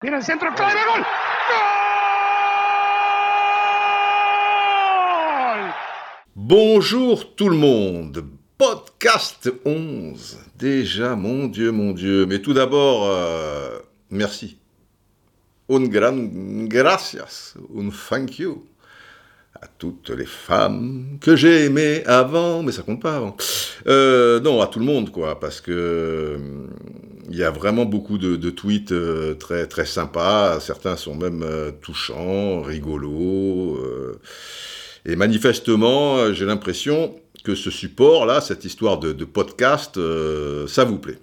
Tira el Bonjour tout le monde. Podcast 11. Déjà, mon Dieu, mon Dieu. Mais tout d'abord, euh, merci. Un gran gracias. Un thank you. À toutes les femmes que j'ai aimées avant, mais ça compte pas avant. Euh, non, à tout le monde, quoi, parce que euh, il y a vraiment beaucoup de, tweets euh, très très sympas. Certains sont même euh, touchants, rigolos. euh, et manifestement, j'ai l'impression que ce support-là, cette histoire de, de podcast, ça vous plaît.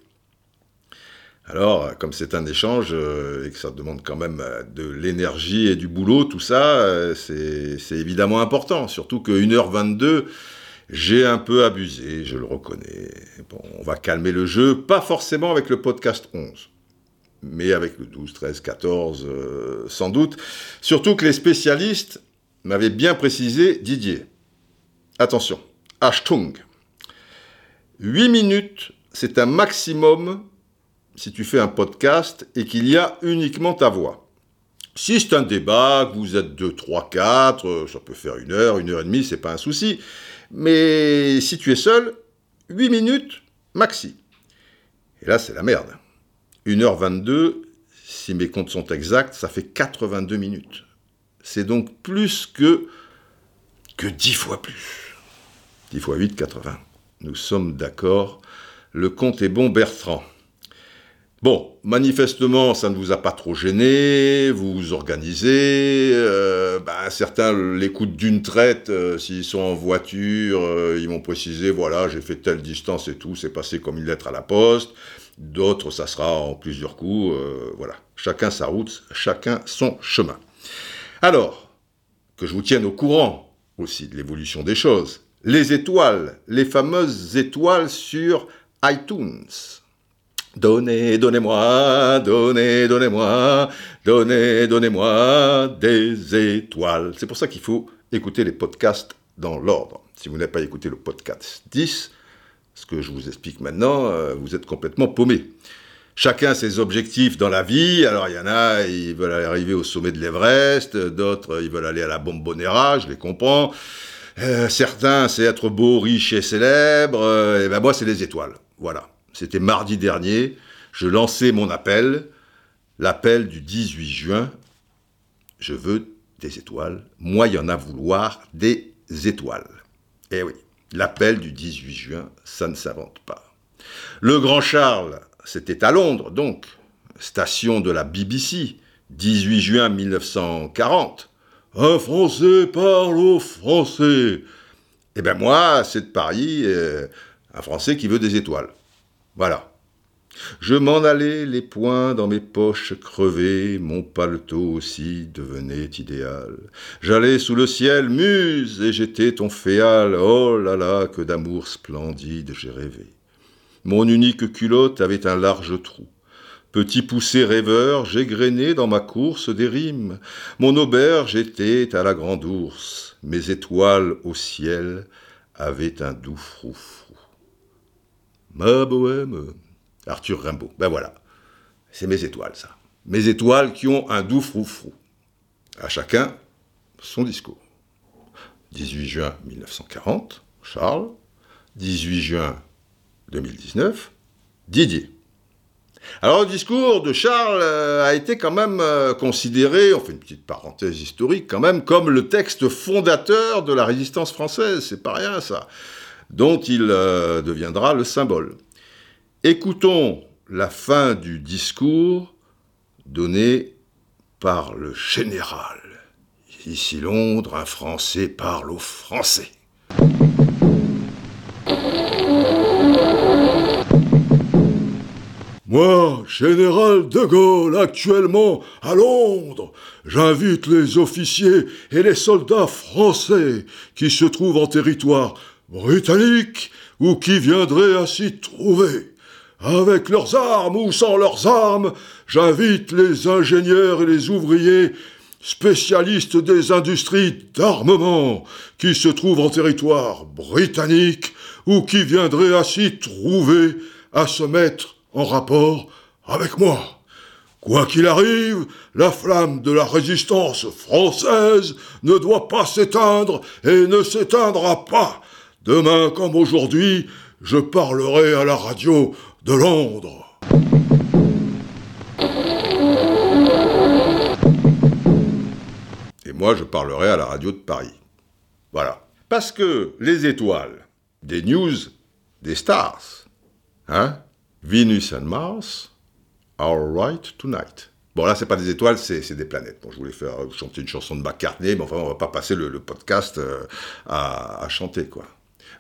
Alors, comme c'est un échange et que ça demande quand même de l'énergie et du boulot, tout ça, c'est c'est évidemment important. Surtout que 1h22, j'ai un peu abusé, je le reconnais. Bon, on va calmer le jeu, pas forcément avec le podcast 11, mais avec le 12, 13, 14, euh, sans doute. Surtout que les spécialistes m'avaient bien précisé, Didier, attention, Achtung, 8 minutes, c'est un maximum si tu fais un podcast et qu'il y a uniquement ta voix. Si c'est un débat, que vous êtes 2, 3, 4, euh, ça peut faire une heure, une heure et demie, c'est pas un souci. Mais si tu es seul, 8 minutes maxi. Et là, c'est la merde. 1h22, si mes comptes sont exacts, ça fait 82 minutes. C'est donc plus que, que 10 fois plus. 10 fois 8, 80. Nous sommes d'accord. Le compte est bon, Bertrand. Bon, manifestement, ça ne vous a pas trop gêné, vous vous organisez, euh, ben, certains l'écoutent d'une traite, euh, s'ils sont en voiture, euh, ils m'ont précisé, voilà, j'ai fait telle distance et tout, c'est passé comme une lettre à la poste, d'autres, ça sera en plusieurs coups, voilà, chacun sa route, chacun son chemin. Alors, que je vous tienne au courant aussi de l'évolution des choses, les étoiles, les fameuses étoiles sur iTunes. Donnez, donnez-moi, donnez, donnez-moi, donnez, donnez-moi des étoiles. C'est pour ça qu'il faut écouter les podcasts dans l'ordre. Si vous n'avez pas écouté le podcast 10, ce que je vous explique maintenant, euh, vous êtes complètement paumé. Chacun ses objectifs dans la vie. Alors, il y en a, ils veulent arriver au sommet de l'Everest, d'autres, ils veulent aller à la Bombonera, je les comprends. Euh, certains, c'est être beau, riche et célèbre. Euh, et ben moi, c'est les étoiles. Voilà. C'était mardi dernier. Je lançais mon appel, l'appel du 18 juin. Je veux des étoiles. Moi, il y en a vouloir des étoiles. Eh oui, l'appel du 18 juin, ça ne s'invente pas. Le Grand Charles, c'était à Londres, donc, station de la BBC, 18 juin 1940. Un Français parle au Français. Eh ben moi, c'est de Paris, un Français qui veut des étoiles. Voilà. Je m'en allais, les poings dans mes poches crevées, mon paletot aussi devenait idéal. J'allais sous le ciel, muse, et j'étais ton féal. Oh là là, que d'amour splendide j'ai rêvé. Mon unique culotte avait un large trou. Petit poussé rêveur, j'égrenais dans ma course des rimes. Mon auberge était à la grande ours. Mes étoiles au ciel avaient un doux froufrou. Ma bohème. Arthur Rimbaud. Ben voilà. C'est mes étoiles, ça. Mes étoiles qui ont un doux froufrou. À chacun son discours. 18 juin 1940, Charles. 18 juin 2019, Didier. Alors le discours de Charles euh, a été quand même euh, considéré, on fait une petite parenthèse historique quand même, comme le texte fondateur de la résistance française, c'est pas rien ça, dont il euh, deviendra le symbole. Écoutons la fin du discours donné par le général. Ici Londres, un Français parle aux Français. Moi, général de Gaulle, actuellement à Londres, j'invite les officiers et les soldats français qui se trouvent en territoire britannique ou qui viendraient à s'y trouver. Avec leurs armes ou sans leurs armes, j'invite les ingénieurs et les ouvriers spécialistes des industries d'armement qui se trouvent en territoire britannique ou qui viendraient à s'y trouver à se mettre en rapport avec moi. Quoi qu'il arrive, la flamme de la résistance française ne doit pas s'éteindre et ne s'éteindra pas. Demain comme aujourd'hui, je parlerai à la radio de Londres. Et moi, je parlerai à la radio de Paris. Voilà. Parce que les étoiles, des news, des stars, hein, Venus and Mars, are right tonight. Bon, là, c'est pas des étoiles, c'est des planètes. Bon, je voulais faire chanter une chanson de McCartney, mais enfin, on va pas passer le, podcast euh, à chanter, quoi.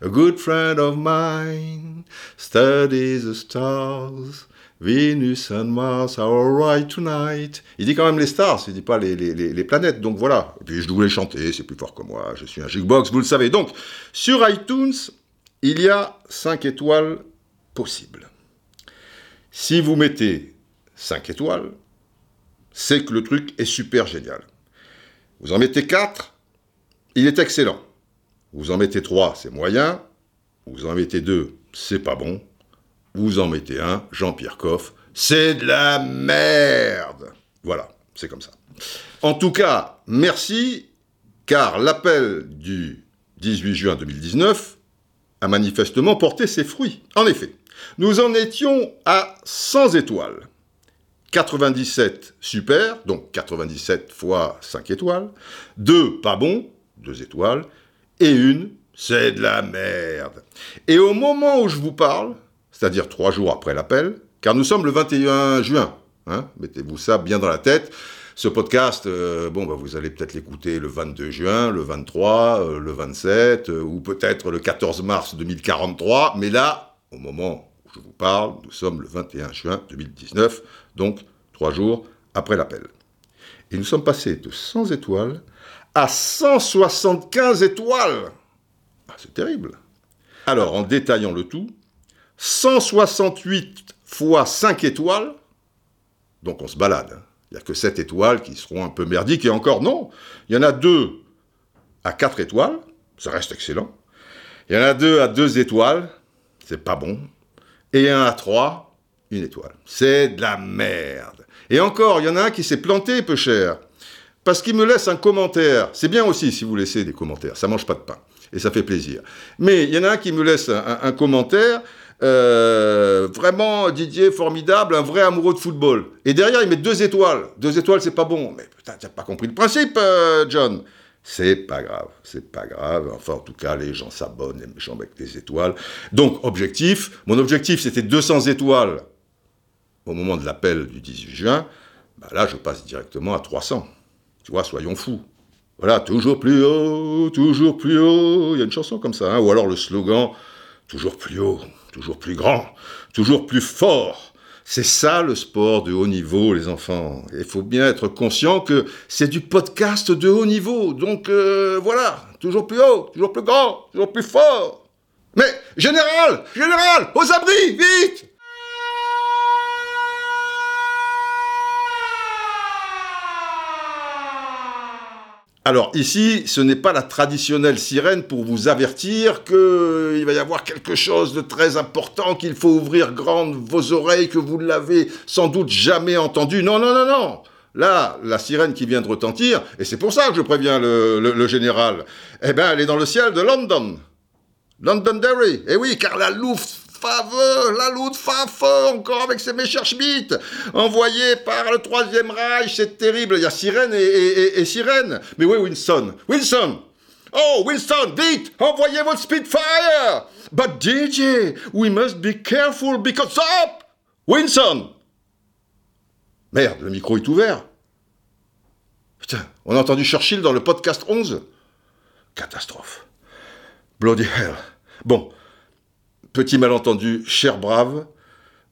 A good friend of mine studies the stars. Venus and Mars are alright tonight. Il dit quand même les stars, il dit pas les, les, les, planètes. Donc voilà. Et puis je voulais chanter, c'est plus fort que moi. Je suis un jukebox, vous le savez. Donc sur iTunes, il y a 5 étoiles possibles. Si vous mettez 5 étoiles, c'est que le truc est super génial. Vous en mettez 4, il est excellent. Vous en mettez 3, c'est moyen. Vous en mettez 2, c'est pas bon. Vous en mettez un, Jean-Pierre Coff, c'est de la merde. Voilà, c'est comme ça. En tout cas, merci, car l'appel du 18 juin 2019 a manifestement porté ses fruits. En effet, nous en étions à 100 étoiles. 97 super, donc 97 fois 5 étoiles, 2 pas bon, 2 étoiles, et une c'est de la merde. Et au moment où je vous parle, c'est-à-dire 3 jours après l'appel, car nous sommes le 21 juin, hein, mettez-vous ça bien dans la tête, ce podcast, euh, bon, bah, vous allez peut-être l'écouter le 22 juin, le 23, euh, le 27, euh, ou peut-être le 14 mars 2043, mais là, au moment où je vous parle, nous sommes le 21 juin 2019, donc trois jours après l'appel. Et nous sommes passés de 100 étoiles à 175 étoiles. Ah, c'est terrible. Alors, en détaillant le tout, 168 fois 5 étoiles, donc on se balade. Il n'y a que 7 étoiles qui seront un peu merdiques, et encore non. Il y en a 2 à 4 étoiles, ça reste excellent. Il y en a 2 à 2 étoiles, c'est pas bon. Et un à 3, une étoile. C'est de la merde. Et encore, il y en a un qui s'est planté peu cher. Parce qu'il me laisse un commentaire. C'est bien aussi si vous laissez des commentaires. Ça mange pas de pain. Et ça fait plaisir. Mais il y en a un qui me laisse un, commentaire. Euh, vraiment, Didier, formidable, un vrai amoureux de football. Et derrière, il met deux étoiles. Deux étoiles, c'est pas bon. Mais putain, t'as pas compris le principe, euh, John. C'est pas grave, c'est pas grave. Enfin, en tout cas, les gens s'abonnent, les méchants avec des étoiles. Donc, objectif, mon objectif, c'était 200 étoiles au moment de l'appel du 18 juin. Bah là, je passe directement à 300. Tu vois, soyons fous. Voilà, toujours plus haut, toujours plus haut. Il y a une chanson comme ça. Hein. Ou alors le slogan, toujours plus haut, toujours plus grand, toujours plus fort. C'est ça le sport de haut niveau, les enfants. Il faut bien être conscient que c'est du podcast de haut niveau. Donc euh, voilà, toujours plus haut, toujours plus grand, toujours plus fort. Mais général, général, aux abris, vite Alors ici, ce n'est pas la traditionnelle sirène pour vous avertir qu'il va y avoir quelque chose de très important, qu'il faut ouvrir grandes vos oreilles, que vous ne l'avez sans doute jamais entendu. Non, non, non, non. Là, la sirène qui vient de retentir, et c'est pour ça que je préviens le, général, eh bien, elle est dans le ciel de London. Londonderry. Eh oui, car la Luftwaffe faveur, la loutre feu encore avec ses Messerschmitt, envoyé par le Troisième Reich, c'est terrible. Il y a Sirène et, Sirène. Mais oui, Winston. Winston Oh, Winston, vite, envoyez votre Spitfire But DJ, we must be careful because... Up Winston Merde, le micro est ouvert. Putain, on a entendu Churchill dans le podcast 11 Catastrophe. Bloody hell. Bon, Petit malentendu, cher brave,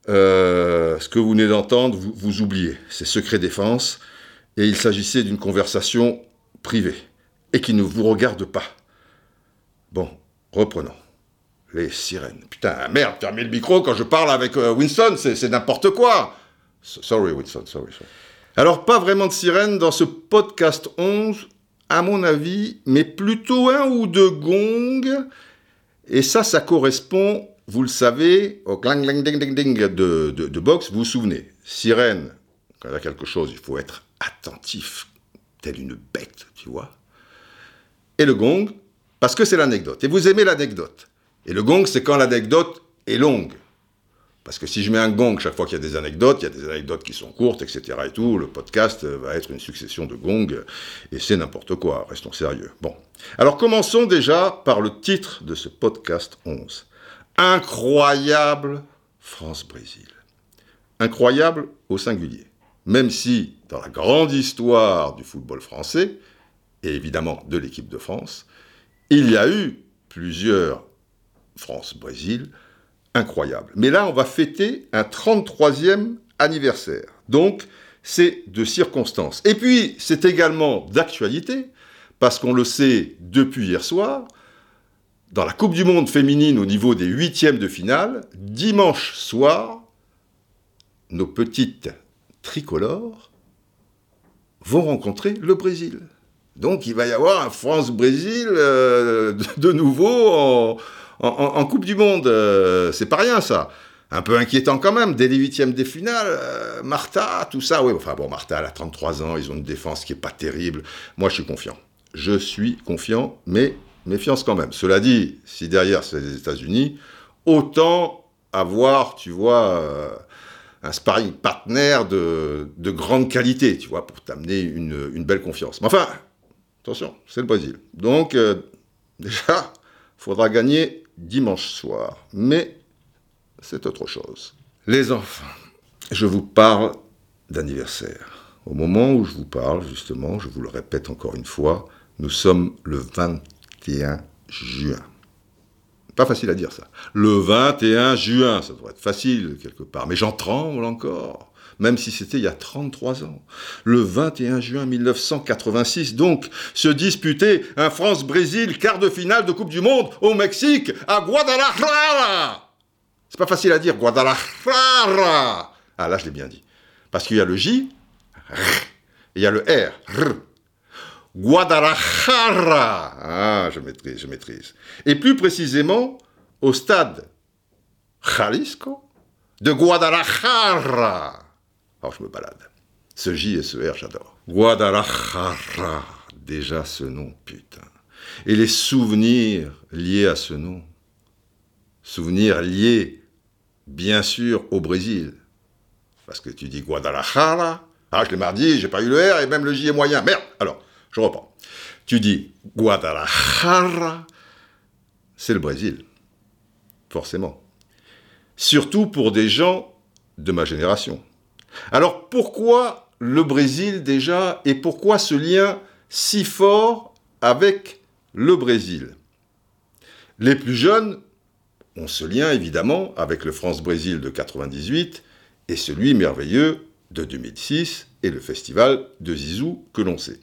euh, ce que vous venez d'entendre, vous, oubliez. C'est secret défense, et il s'agissait d'une conversation privée, et qui ne vous regarde pas. Bon, reprenons. Les sirènes. Putain, merde, fermez le micro quand je parle avec euh, Winston, c'est n'importe quoi. Sorry, Winston, sorry, sorry. Alors, pas vraiment de sirènes dans ce podcast 11, à mon avis, mais plutôt un ou deux gongs. Et ça, ça correspond vous le savez, au clang ding ding ding de, de, boxe, vous vous souvenez, sirène Quand il y a quelque chose, il faut être attentif, telle une bête, tu vois. Et le gong, parce que c'est l'anecdote. Et vous aimez l'anecdote. Et le gong, c'est quand l'anecdote est longue. Parce que si je mets un gong chaque fois qu'il y a des anecdotes, il y a des anecdotes qui sont courtes, etc. et tout, le podcast va être une succession de gongs, et c'est n'importe quoi, restons sérieux. Bon. Alors commençons déjà par le titre de ce podcast 11. Incroyable France-Brésil. Incroyable au singulier. Même si, dans la grande histoire du football français, et évidemment de l'équipe de France, il y a eu plusieurs France-Brésil incroyables. Mais là, on va fêter un 33e anniversaire. Donc, c'est de circonstance. Et puis, c'est également d'actualité, parce qu'on le sait depuis hier soir, dans la Coupe du Monde féminine au niveau des huitièmes de finale, dimanche soir, nos petites tricolores vont rencontrer le Brésil. Donc il va y avoir un France-Brésil euh, de, nouveau en, Coupe du Monde. Euh, c'est pas rien ça. Un peu inquiétant quand même, dès les huitièmes des finales, euh, Martha, tout ça. Oui, enfin bon, Martha, elle a 33 ans, ils ont une défense qui est pas terrible. Moi, je suis confiant. Je suis confiant, mais méfiance quand même. Cela dit, si derrière c'est les États-Unis, autant avoir, tu vois, un sparring partner de, grande qualité, tu vois, pour t'amener une, belle confiance. Mais enfin, Attention, c'est le Brésil. Donc, euh, déjà, faudra gagner dimanche soir. Mais c'est autre chose. Les enfants, je vous parle d'anniversaire. Au moment où je vous parle, justement, je vous le répète encore une fois, nous sommes le 21 juin. Pas facile à dire ça. Le 21 juin, ça devrait être facile quelque part, mais j'en tremble encore même si c'était il y a 33 ans. Le 21 juin 1986, donc, se disputait un France-Brésil quart de finale de Coupe du Monde au Mexique, à Guadalajara. C'est pas facile à dire, Guadalajara. Ah là, je l'ai bien dit. Parce qu'il y a le J, et il y a le R, Guadalajara. Ah, je maîtrise, je maîtrise. Et plus précisément, au stade Jalisco de Guadalajara. Alors je me balade. Ce J et ce R, j'adore. Guadalajara, déjà ce nom, putain. Et les souvenirs liés à ce nom. Souvenirs liés, bien sûr, au Brésil. Parce que tu dis Guadalajara. Ah, je l'ai mardi, j'ai pas eu le R et même le J est moyen. Merde Alors, je reprends. Tu dis Guadalajara, c'est le Brésil. Forcément. Surtout pour des gens de ma génération. Alors pourquoi le Brésil déjà et pourquoi ce lien si fort avec le Brésil? Les plus jeunes ont ce lien évidemment avec le France-Brésil de 98 et celui merveilleux de 2006 et le festival de Zizou que l'on sait.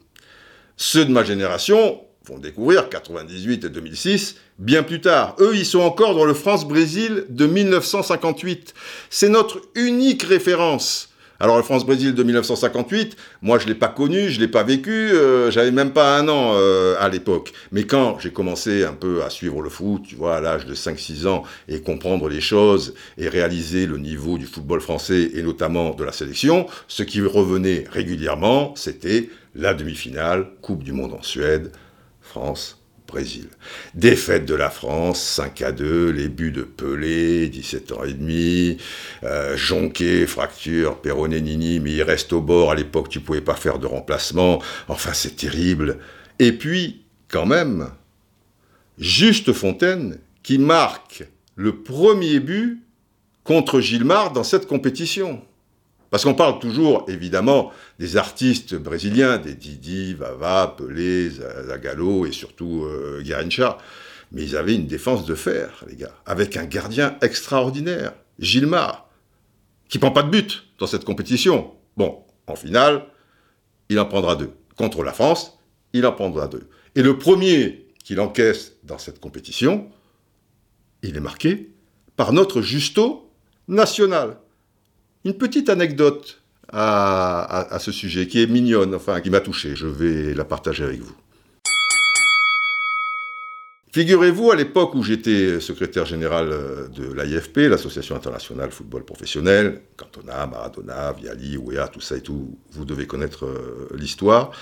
Ceux de ma génération vont découvrir 98 et 2006 bien plus tard. Eux, ils sont encore dans le France-Brésil de 1958. C'est notre unique référence. Alors le France-Brésil de 1958, moi je l'ai pas connu, je l'ai pas vécu, euh, j'avais même pas un an euh, à l'époque. Mais quand j'ai commencé un peu à suivre le foot, tu vois, à l'âge de 5-6 ans, et comprendre les choses, et réaliser le niveau du football français, et notamment de la sélection, ce qui revenait régulièrement, c'était la demi-finale, Coupe du Monde en Suède, France, Brésil. Défaite de la France, 5 à 2, les buts de Pelé, 17 ans et demi, euh, Jonquet, fracture, Perronnet, Nini, mais il reste au bord, à l'époque tu pouvais pas faire de remplacement, enfin c'est terrible. Et puis, quand même, Juste Fontaine, qui marque le premier but contre Gilmar dans cette compétition. Parce qu'on parle toujours, évidemment, des artistes brésiliens, des Didi, Vava, Pelé, Zagallo et surtout euh. Mais ils avaient une défense de fer, les gars, avec un gardien extraordinaire, Gilmar, qui prend pas de but dans cette compétition. Bon, en finale, il en prendra deux. Contre la France, il en prendra deux. Et le premier qu'il encaisse dans cette compétition, il est marqué par notre Justo national une petite anecdote à, ce sujet qui est mignonne, enfin qui m'a touché. Je vais la partager avec vous. Figurez-vous, à l'époque où j'étais secrétaire général euh, de l'AIFP, l'Association internationale football professionnel, Cantona, Maradona, Viali, Ouéa, tout ça et tout, vous devez connaître euh, l'histoire,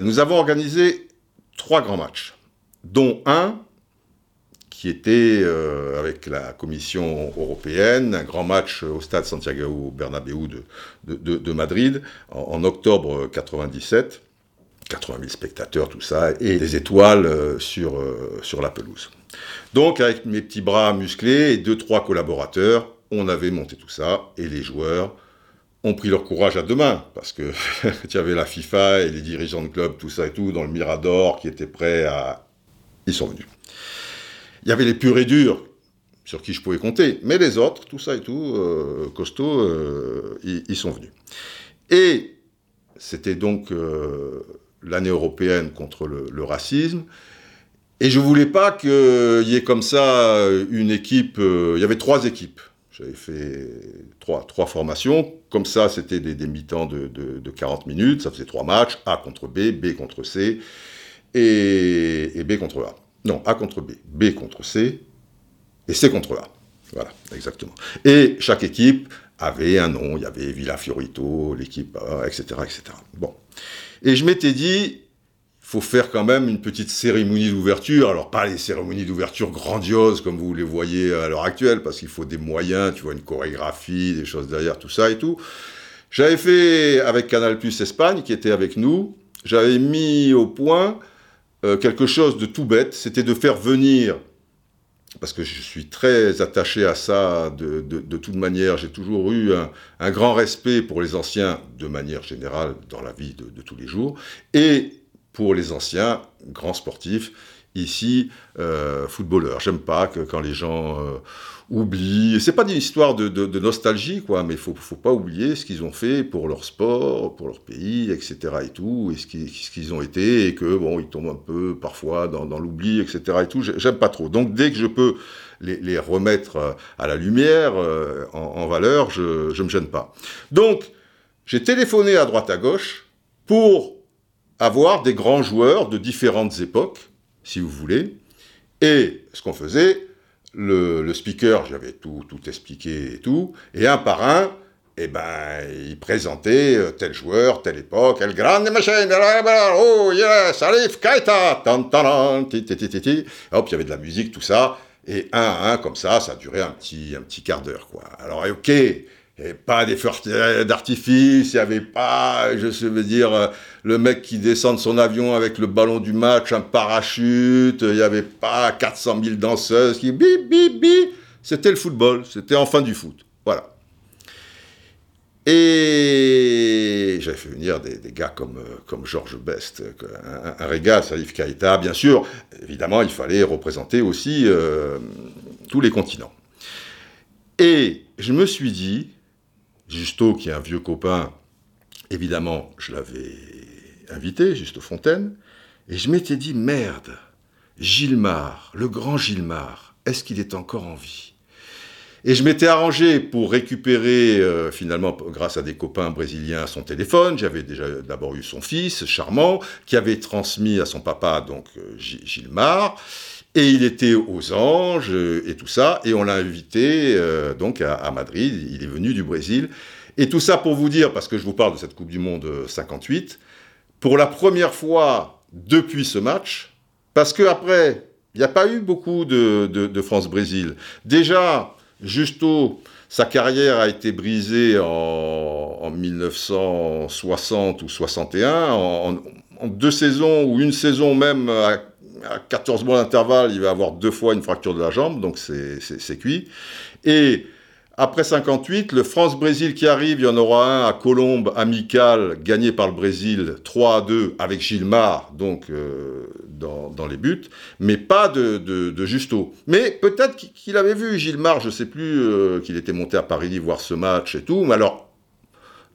nous avons organisé trois grands matchs, dont un qui était euh, avec la Commission européenne, un grand match au stade Santiago Bernabéu de, Madrid en, en octobre 97 80 000 spectateurs, tout ça, et des étoiles euh, sur, euh, sur la pelouse. Donc, avec mes petits bras musclés et deux, trois collaborateurs, on avait monté tout ça, et les joueurs ont pris leur courage à deux mains, parce que tu avais la FIFA et les dirigeants de club, tout ça et tout, dans le Mirador, qui étaient prêts à... Ils sont venus. Il y avait les purs et durs, sur qui je pouvais compter, mais les autres, tout ça et tout, euh, costauds, ils, sont venus. Et c'était donc l'année européenne contre le, racisme. Et je voulais pas qu'il y ait comme ça une équipe. Euh, il y avait trois équipes. J'avais fait trois, formations. Comme ça, c'était des, mi-temps de, de, 40 minutes. Ça faisait trois matchs A contre B, B contre C et, B contre A. Non, A contre B, B contre C et C contre A. Voilà, exactement. Et chaque équipe avait un nom. Il y avait Villa Fiorito, l'équipe A, etc., etc. Bon. Et je m'étais dit, il faut faire quand même une petite cérémonie d'ouverture. Alors, pas les cérémonies d'ouverture grandioses comme vous les voyez à l'heure actuelle, parce qu'il faut des moyens, tu vois, une chorégraphie, des choses derrière, tout ça et tout. J'avais fait avec Canal Plus Espagne, qui était avec nous, j'avais mis au point euh, quelque chose de tout bête, c'était de faire venir parce que je suis très attaché à ça de, toute manière. J'ai toujours eu un, grand respect pour les anciens de manière générale dans la vie de, tous les jours, et pour les anciens grands sportifs, ici euh, footballeurs. J'aime pas que quand les gens euh, oublie. C'est pas une histoire de, nostalgie, quoi, mais faut, faut pas oublier ce qu'ils ont fait pour leur sport, pour leur pays, etc. et tout, et ce qu'ils ont été, et que bon, ils tombent un peu parfois dans, l'oubli, etc. et tout. J'aime pas trop. Donc dès que je peux les, remettre euh, à la lumière, euh, en, valeur, je, je me gêne pas. Donc j'ai téléphoné à droite à gauche pour avoir des grands joueurs de différentes époques, si vous voulez. Et ce qu'on faisait, le, speaker, j'avais tout, tout expliqué et tout, et un par un, eh ben, il présentait euh, tel joueur, telle époque, El Grande Machine, oh yes, Alif Kaita, tan, tan, ti, ti, ti, ti, hop, il y avait de la musique, tout ça, et un à un, comme ça, ça durait un petit, un petit quart d'heure, quoi. Alors, ok, il n'y avait pas des feux d'artifice, il n'y avait pas, je veux dire, euh, le mec qui descend de son avion avec le ballon du match, un parachute, il n'y avait pas 400 000 danseuses qui bip, bip, bip. C'était le football, c'était enfin du foot. Voilà. Et j'avais fait venir des, gars comme, euh, comme Georges Best, un, un régal, Salif Kaita, bien sûr. Évidemment, il fallait représenter aussi euh, tous les continents. Et je me suis dit, Justo, qui est un vieux copain, évidemment, je l'avais invité, Justo Fontaine, et je m'étais dit, merde, Gilmar, le grand Gilmar, est-ce qu'il est encore en vie? Et je m'étais arrangé pour récupérer, euh, finalement, grâce à des copains brésiliens, son téléphone. J'avais déjà d'abord eu son fils, charmant, qui avait transmis à son papa, donc euh, Gilmar. Et il était aux Anges euh, et tout ça, et on l'a invité euh, donc à, Madrid. Il est venu du Brésil. Et tout ça pour vous dire, parce que je vous parle de cette Coupe du Monde 58, euh, pour la première fois depuis ce match, parce qu'après, il n'y a pas eu beaucoup de, France-Brésil. Déjà, Justo, sa carrière a été brisée en, 1960 ou 61, en, en, deux saisons ou une saison même à à 14 mois d'intervalle, il va avoir deux fois une fracture de la jambe, donc c'est cuit. Et après 58, le France-Brésil qui arrive, il y en aura un à Colombe, amical, gagné par le Brésil 3 à 2 avec Gilmar, donc euh, dans, les buts, mais pas de, Justo. Mais peut-être qu'il avait vu Gilmar, je ne sais plus, euh, qu'il était monté à Paris voir ce match et tout, mais alors,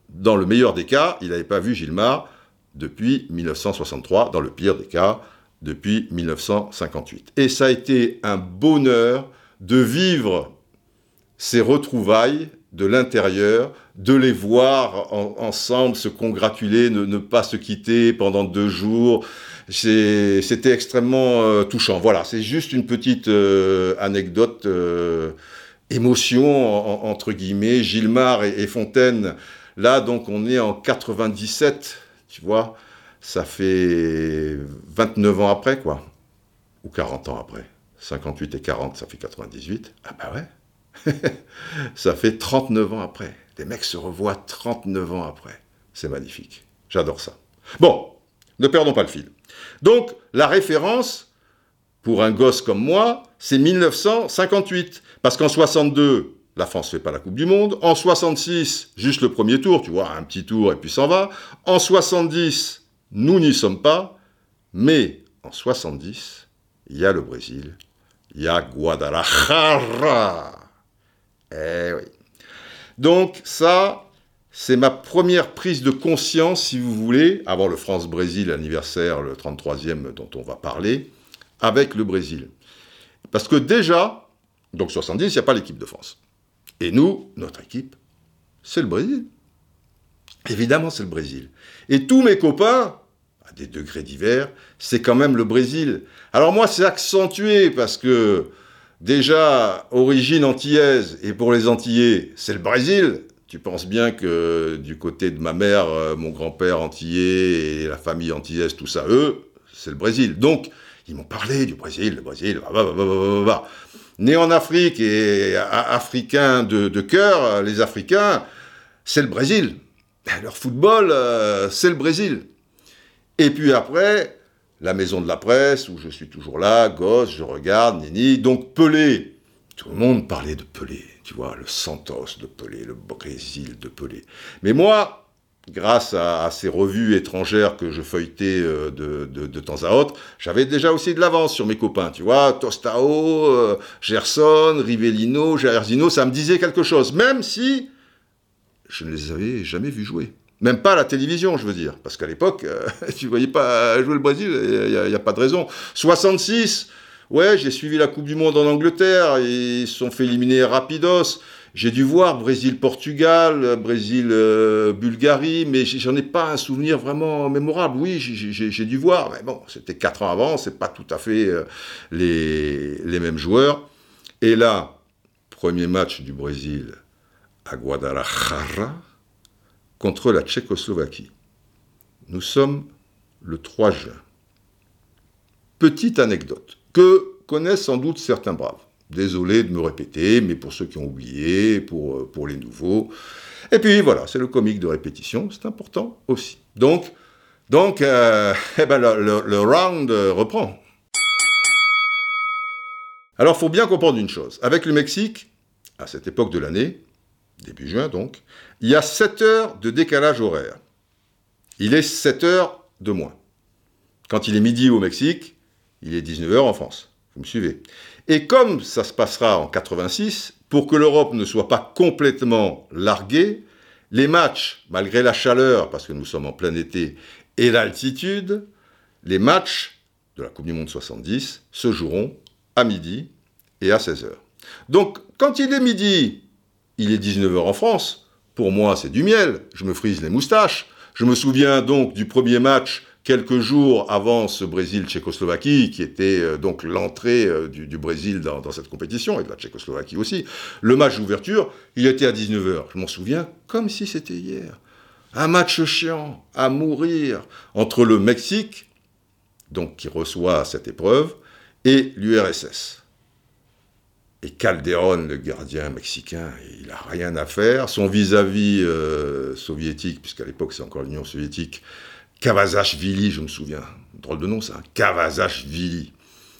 dans le meilleur des cas, il n'avait pas vu Gilmar depuis 1963, dans le pire des cas, depuis 1958. Et ça a été un bonheur de vivre ces retrouvailles de l'intérieur, de les voir ensemble se congratuler, ne, pas se quitter pendant deux jours. C'était extrêmement euh, touchant. Voilà, c'est juste une petite euh, anecdote, euh, émotion entre guillemets. Gilmar et, Fontaine, là donc on est en 97, tu vois, ça fait 29 ans après quoi, ou 40 ans après. 58 et 40, ça fait 98. Ah bah ouais. ça fait 39 ans après. Les mecs se revoient 39 ans après. C'est magnifique. J'adore ça. Bon, ne perdons pas le fil. Donc, la référence, pour un gosse comme moi, c'est 1958. Parce qu'en 62, la France ne fait pas la Coupe du Monde. En 66, juste le premier tour, tu vois, un petit tour et puis s'en va. En 70, nous n'y sommes pas. Mais en 70, il y a le Brésil, il y a Guadalajara. Eh oui. Donc ça, c'est ma première prise de conscience, si vous voulez, avant le France-Brésil anniversaire, le 33e dont on va parler, avec le Brésil. Parce que déjà, donc 70, il n'y a pas l'équipe de France. Et nous, notre équipe, c'est le Brésil. Évidemment, c'est le Brésil. Et tous mes copains, des degrés divers, c'est quand même le Brésil. Alors moi, c'est accentué parce que Déjà, origine antillaise, et pour les Antillais, c'est le Brésil. Tu penses bien que du côté de ma mère, euh, mon grand-père antillais et la famille antillaise, tout ça, eux, c'est le Brésil. Donc, ils m'ont parlé du Brésil, le Brésil, bah, bah, bah, Né en Afrique et africain de, cœur, les Africains, c'est le Brésil. Leur football, euh, c'est le Brésil. Et puis après, la maison de la presse, où je suis toujours là, gosse, je regarde, nini. Donc Pelé, tout le monde parlait de Pelé, tu vois, le Santos de Pelé, le Brésil de Pelé. Mais moi, grâce à, ces revues étrangères que je feuilletais euh, de, temps à autre, j'avais déjà aussi de l'avance sur mes copains, tu vois, Tostao, euh, Gerson, Rivellino, Jairzino, ça me disait quelque chose, même si je ne les avais jamais vus jouer. Même pas à la télévision, je veux dire. Parce qu'à l'époque, euh, tu voyais pas jouer le Brésil, il n'y a, pas de raison. 66, ouais, j'ai suivi la Coupe du Monde en Angleterre, ils se sont fait éliminer rapidos. J'ai dû voir Brésil-Portugal, Brésil-Bulgarie, mais j'en ai pas un souvenir vraiment mémorable. Oui, j'ai dû voir, mais bon, c'était 4 ans avant, c'est pas tout à fait euh, les mêmes joueurs. Et là, premier match du Brésil à Guadalajara, contre la Tchécoslovaquie. Nous sommes le 3 juin. Petite anecdote que connaissent sans doute certains braves. Désolé de me répéter, mais pour ceux qui ont oublié, pour, euh, pour les nouveaux. Et puis voilà, c'est le comique de répétition, c'est important aussi. Donc, donc euh, eh ben, le, le round reprend. Alors, faut bien comprendre une chose. Avec le Mexique, à cette époque de l'année, début juin donc, il y a 7 heures de décalage horaire. Il est 7 heures de moins. Quand il est midi au Mexique, il est 19 heures en France. Vous me suivez Et comme ça se passera en 86, pour que l'Europe ne soit pas complètement larguée, les matchs, malgré la chaleur, parce que nous sommes en plein été, et l'altitude, les matchs de la Coupe du Monde 70 se joueront à midi et à 16 heures. Donc, quand il est midi il est 19h en France. Pour moi, c'est du miel. Je me frise les moustaches. Je me souviens donc du premier match quelques jours avant ce Brésil-Tchécoslovaquie, qui était euh, donc l'entrée euh, du, Brésil dans, dans, cette compétition, et de la Tchécoslovaquie aussi. Le match d'ouverture, il était à 19h. Je m'en souviens comme si c'était hier. Un match chiant, à mourir, entre le Mexique, donc qui reçoit cette épreuve, et l'URSS. Et Calderon, le gardien mexicain, il n'a rien à faire. Son vis-à-vis euh, soviétique, puisqu'à l'époque c'est encore l'Union soviétique, Kavazashvili, je me souviens. Drôle de nom ça, hein. Kavazashvili.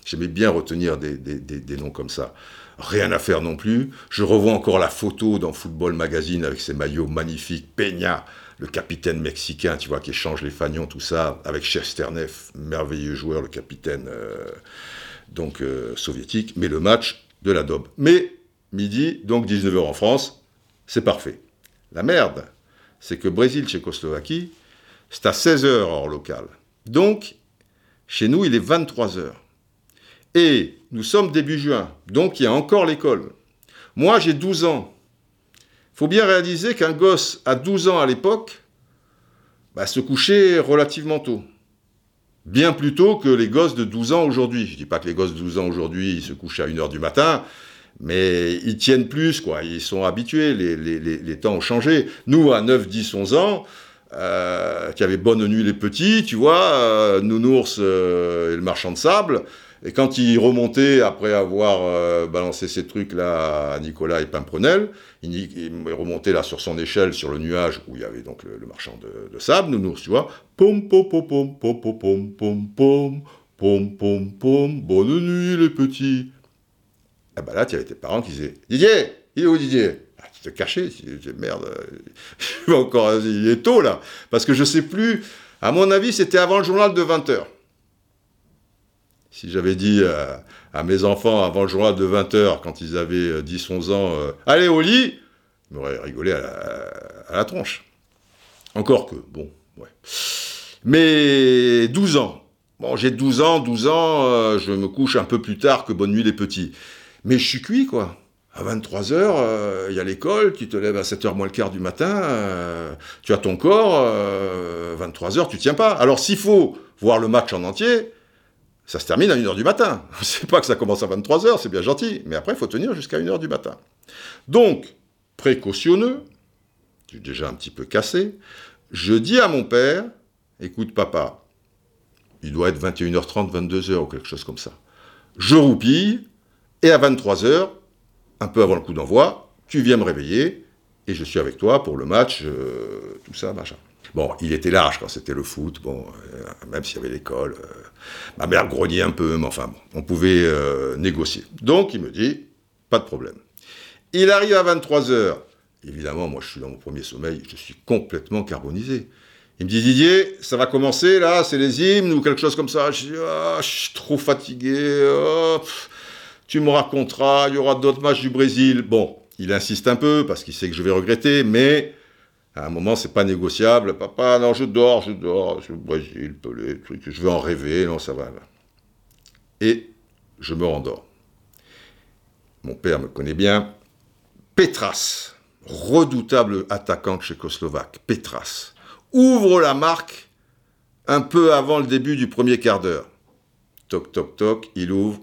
J'aimais bien retenir des, noms comme ça. Rien à faire non plus. Je revois encore la photo dans Football Magazine avec ses maillots magnifiques. Peña, le capitaine mexicain, tu vois, qui échange les fagnons, tout ça, avec Chesternev, merveilleux joueur, le capitaine euh, donc euh, soviétique. Mais le match, de la daube. Mais midi, donc 19h en France, c'est parfait. La merde, c'est que Brésil-Tchécoslovaquie, c'est à 16h hors local. Donc, chez nous, il est 23h. Et nous sommes début juin, donc il y a encore l'école. Moi, j'ai 12 ans. faut bien réaliser qu'un gosse à 12 ans à l'époque bah, se couchait relativement tôt. Bien plus tôt que les gosses de 12 ans aujourd'hui. Je dis pas que les gosses de 12 ans aujourd'hui se couchent à 1h du matin, mais ils tiennent plus, quoi. Ils sont habitués, les, les, les, temps ont changé. Nous, à 9, 10, 11 ans, euh, qui avait Bonne Nuit les Petits, tu vois, euh, Nounours euh, et le Marchand de Sable, et quand il remontait, après avoir euh, balancé ces trucs-là à Nicolas et Pimprenel, il, remontait là sur son échelle, sur le nuage, où il y avait donc le, marchand de, sable, nounours, tu vois. Pom, pom, pom, pom, pom, pom, pom, pom, pom, pom, pom, bonne nuit les petits. Et ben là, tu avais tes parents qui disaient Didier, il est où Didier? Ah, Tu te cachais, tu disais merde, encore, il est tôt là. Parce que je sais plus, à mon avis, c'était avant le journal de 20h. Si j'avais dit à, mes enfants avant le journal de 20h, quand ils avaient 10-11 ans, euh, allez au lit, ils m'auraient rigolé à la, tronche. Encore que, bon, ouais. Mais 12 ans. Bon, j'ai 12 ans, 12 ans, euh, je me couche un peu plus tard que Bonne Nuit les Petits. Mais je suis cuit, quoi. À 23h, il euh, y a l'école, tu te lèves à 7h moins le quart du matin, euh, tu as ton corps, 23h, tu tiens pas. Alors s'il faut voir le match en entier, ça se termine à 1h du matin. C'est pas que ça commence à 23h, c'est bien gentil, mais après, il faut tenir jusqu'à 1h du matin. Donc, précautionneux, je déjà un petit peu cassé, je dis à mon père, écoute papa, il doit être 21h30, 22h ou quelque chose comme ça. Je roupille, et à 23h, un peu avant le coup d'envoi, tu viens me réveiller, et je suis avec toi pour le match, euh, tout ça, machin. Bon, il était large quand c'était le foot, bon, euh, même s'il y avait l'école. Euh, ma mère grognait un peu, mais enfin, bon, on pouvait euh, négocier. Donc, il me dit, pas de problème. Il arrive à 23h. Évidemment, moi, je suis dans mon premier sommeil, je suis complètement carbonisé. Il me dit, Didier, ça va commencer, là, c'est les hymnes ou quelque chose comme ça. Je dis, ah, je suis trop fatigué. Oh, tu me raconteras, il y aura d'autres matchs du Brésil. Bon, il insiste un peu parce qu'il sait que je vais regretter, mais à un moment, c'est pas négociable. Papa, non, je dors, je dors, je Brésil, Pelé, truc, je vais en rêver, non, ça va. Et je me rendors. Mon père me connaît bien. Petras, redoutable attaquant tchécoslovaque, Petras, ouvre la marque un peu avant le début du premier quart d'heure. Toc, toc, toc, il ouvre.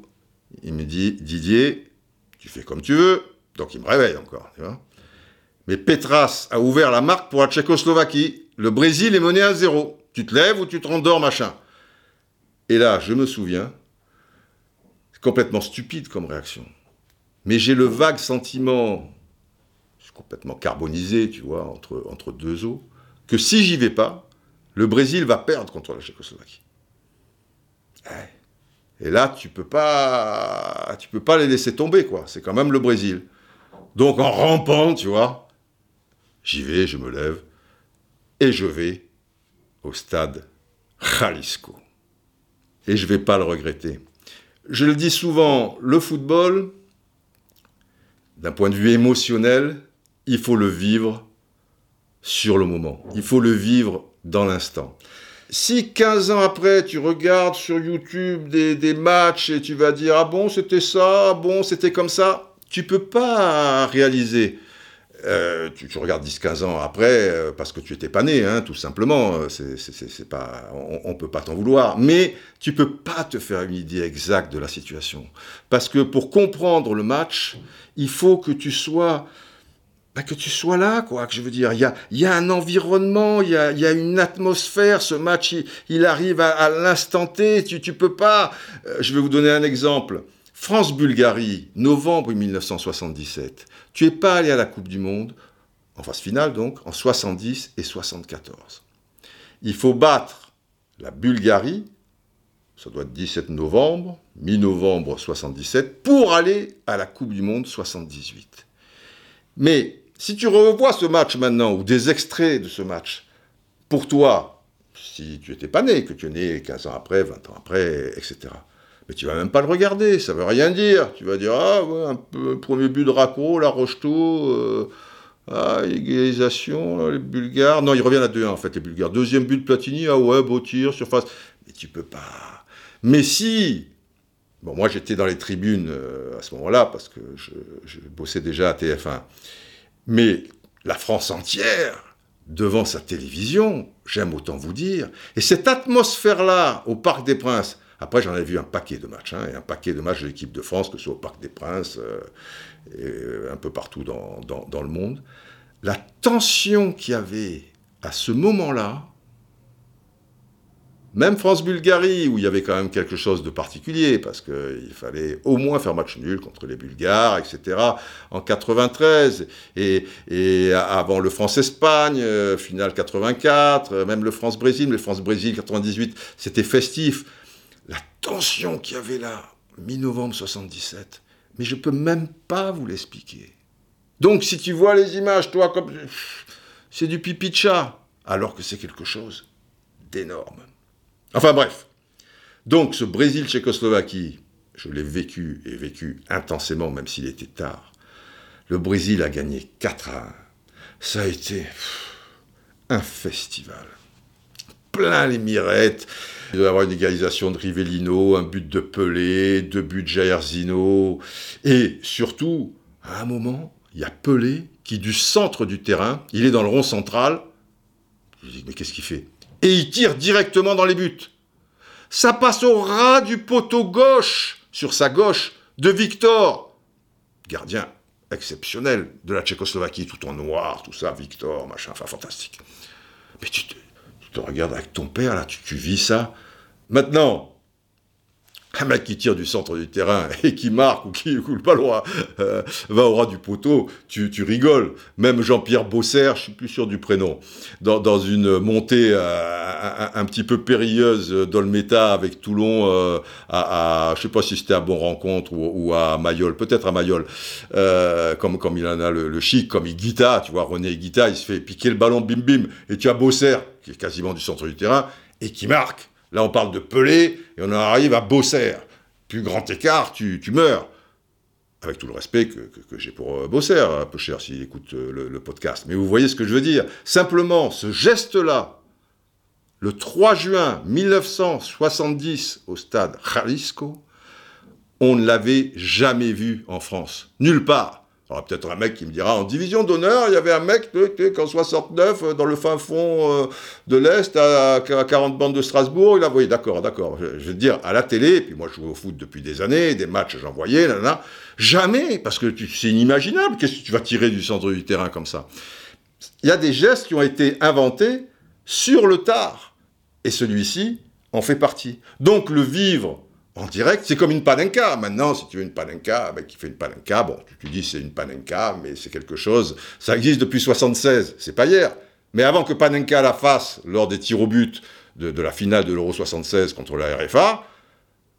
Il me dit, Didier, tu fais comme tu veux. Donc il me réveille encore, tu vois. Mais Petras a ouvert la marque pour la Tchécoslovaquie. Le Brésil est mené à zéro. Tu te lèves ou tu te rendors, machin. Et là, je me souviens, c'est complètement stupide comme réaction. Mais j'ai le vague sentiment, je suis complètement carbonisé, tu vois, entre, entre deux eaux, que si j'y vais pas, le Brésil va perdre contre la Tchécoslovaquie. Et là, tu peux pas, tu peux pas les laisser tomber, quoi. C'est quand même le Brésil. Donc en rampant, tu vois, J'y vais, je me lève, et je vais au stade Jalisco. Et je ne vais pas le regretter. Je le dis souvent, le football, d'un point de vue émotionnel, il faut le vivre sur le moment. Il faut le vivre dans l'instant. Si 15 ans après, tu regardes sur YouTube des, des, matchs et tu vas dire Ah bon, c'était ça, ah bon, c'était comme ça, tu peux pas réaliser euh, tu, regardes 10-15 ans après, euh, parce que tu étais pas né, hein, tout simplement. Euh, c'est, pas, on, ne peut pas t'en vouloir. Mais tu peux pas te faire une idée exacte de la situation. Parce que pour comprendre le match, il faut que tu sois, bah, que tu sois là, quoi. Que je veux dire, il y a, y a, un environnement, il y a, y a, une atmosphère. Ce match, il, il arrive à, à, l'instant T. Tu, tu peux pas. je vais vous donner un exemple. France-Bulgarie, novembre 1977. Tu es pas allé à la Coupe du Monde, en phase finale donc, en 70 et 74. Il faut battre la Bulgarie, ça doit être 17 novembre, mi-novembre 77, pour aller à la Coupe du Monde 78. Mais si tu revois ce match maintenant, ou des extraits de ce match, pour toi, si tu n'étais pas né, que tu es né 15 ans après, 20 ans après, etc., mais tu vas même pas le regarder, ça veut rien dire. Tu vas dire, ah, ouais, un, premier but de Racco, la Rocheteau, euh, ah, égalisation, les Bulgares. Non, ils reviennent à 2-1, en fait, les Bulgares. Deuxième but de Platini, ah ouais, beau tir, surface. Mais tu peux pas. Mais si, bon, moi j'étais dans les tribunes euh, à ce moment-là, parce que je, je, bossais déjà à TF1. Mais la France entière devant sa télévision, j'aime autant vous dire. Et cette atmosphère-là au Parc des Princes, après j'en ai vu un paquet de matchs, hein, et un paquet de matchs de l'équipe de France, que ce soit au Parc des Princes, euh, et euh, un peu partout dans, dans le monde, la tension qu'il y avait à ce moment-là, même France-Bulgarie, où il y avait quand même quelque chose de particulier, parce qu'il fallait au moins faire match nul contre les Bulgares, etc., en 93, et, avant le France-Espagne, euh, finale 84, euh, même le France-Brésil, mais le France-Brésil 98, c'était festif. La tension qu'il y avait là, mi-novembre 77, mais je peux même pas vous l'expliquer. Donc si tu vois les images, toi, comme... C'est du pipi de chat, alors que c'est quelque chose d'énorme. Enfin bref. Donc ce Brésil-Tchécoslovaquie, je l'ai vécu et vécu intensément, même s'il était tard. Le Brésil a gagné 4 à 1. Ça a été un festival. Plein les mirettes. Il doit y avoir une égalisation de Rivellino, un but de Pelé, deux buts de. Et surtout, à un moment, il y a Pelé qui, du centre du terrain, il est dans le rond central. Je dis, mais qu'est-ce qu'il fait? Et il tire directement dans les buts. Ça passe au ras du poteau gauche, sur sa gauche, de Victor, gardien exceptionnel de la Tchécoslovaquie, tout en noir, tout ça, Victor, machin, enfin fantastique. Mais tu te, regardes avec ton père, là, tu, tu vis ça. Maintenant, un mec qui tire du centre du terrain et qui marque ou qui coule pas loin euh, va au ras du poteau, tu, rigoles. Même Jean-Pierre Bosser, je suis plus sûr du prénom, dans, une montée euh, un, petit peu périlleuse d'Olmeta avec Toulon, euh, à, je sais pas si c'était à Bon Rencontre ou, à Mayol, peut-être à Mayol, comme, comme il en a le, chic, comme il guita, tu vois, René Guita, il se fait piquer le ballon bim bim, et tu as Bosser, qui est quasiment du centre du terrain, et qui marque. Là, on parle de Pelé, et on arrive à Bosser. Plus grand écart, tu, meurs. Avec tout le respect que, j'ai pour euh, Bosser, un peu cher s'il écoute euh, le, podcast. Mais vous voyez ce que je veux dire. Simplement, ce geste-là, le 3 juin 1970, au stade Jalisco, on ne l'avait jamais vu en France. Nulle part. Il aura peut-être un mec qui me dira, en division d'honneur, il y avait un mec en 69, euh, dans le fin fond euh, de l'Est, à 40 bandes de Strasbourg, il a voyé, d'accord, d'accord. Je, veux dire, à la télé, puis moi je joue au foot depuis des années, des matchs j'en voyais, là, là, jamais, parce que c'est inimaginable, qu'est-ce que tu vas tirer du centre du terrain comme ça? Il y a des gestes qui ont été inventés sur le tard, et celui-ci en fait partie. Donc le vivre en direct, c'est comme une panenka. Maintenant, si tu veux une panenka, ben, qui fait une panenka, bon, tu, dis c'est une panenka, mais c'est quelque chose. Ça existe depuis 76, c'est pas hier. Mais avant que Panenka la fasse lors des tirs au but de, la finale de l'Euro 76 contre la RFA,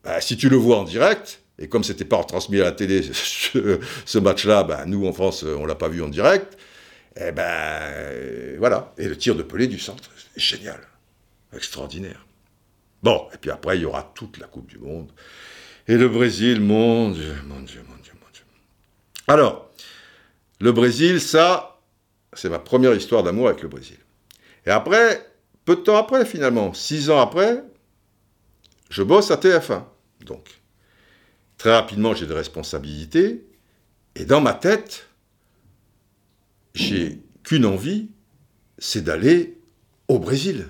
ben, si tu le vois en direct, et comme c'était pas retransmis à la télé ce, match-là, ben, nous en France, on l'a pas vu en direct, eh ben voilà. Et le tir de Pelé du centre, génial, extraordinaire. Bon, et puis après, il y aura toute la Coupe du Monde. Et le Brésil, mon Dieu, mon Dieu, mon Dieu, mon Dieu. Alors, le Brésil, ça, c'est ma première histoire d'amour avec le Brésil. Et après, peu de temps après, finalement, six ans après, je bosse à TF1. Donc, très rapidement, j'ai des responsabilités. Et dans ma tête, j'ai qu'une envie, c'est d'aller au Brésil.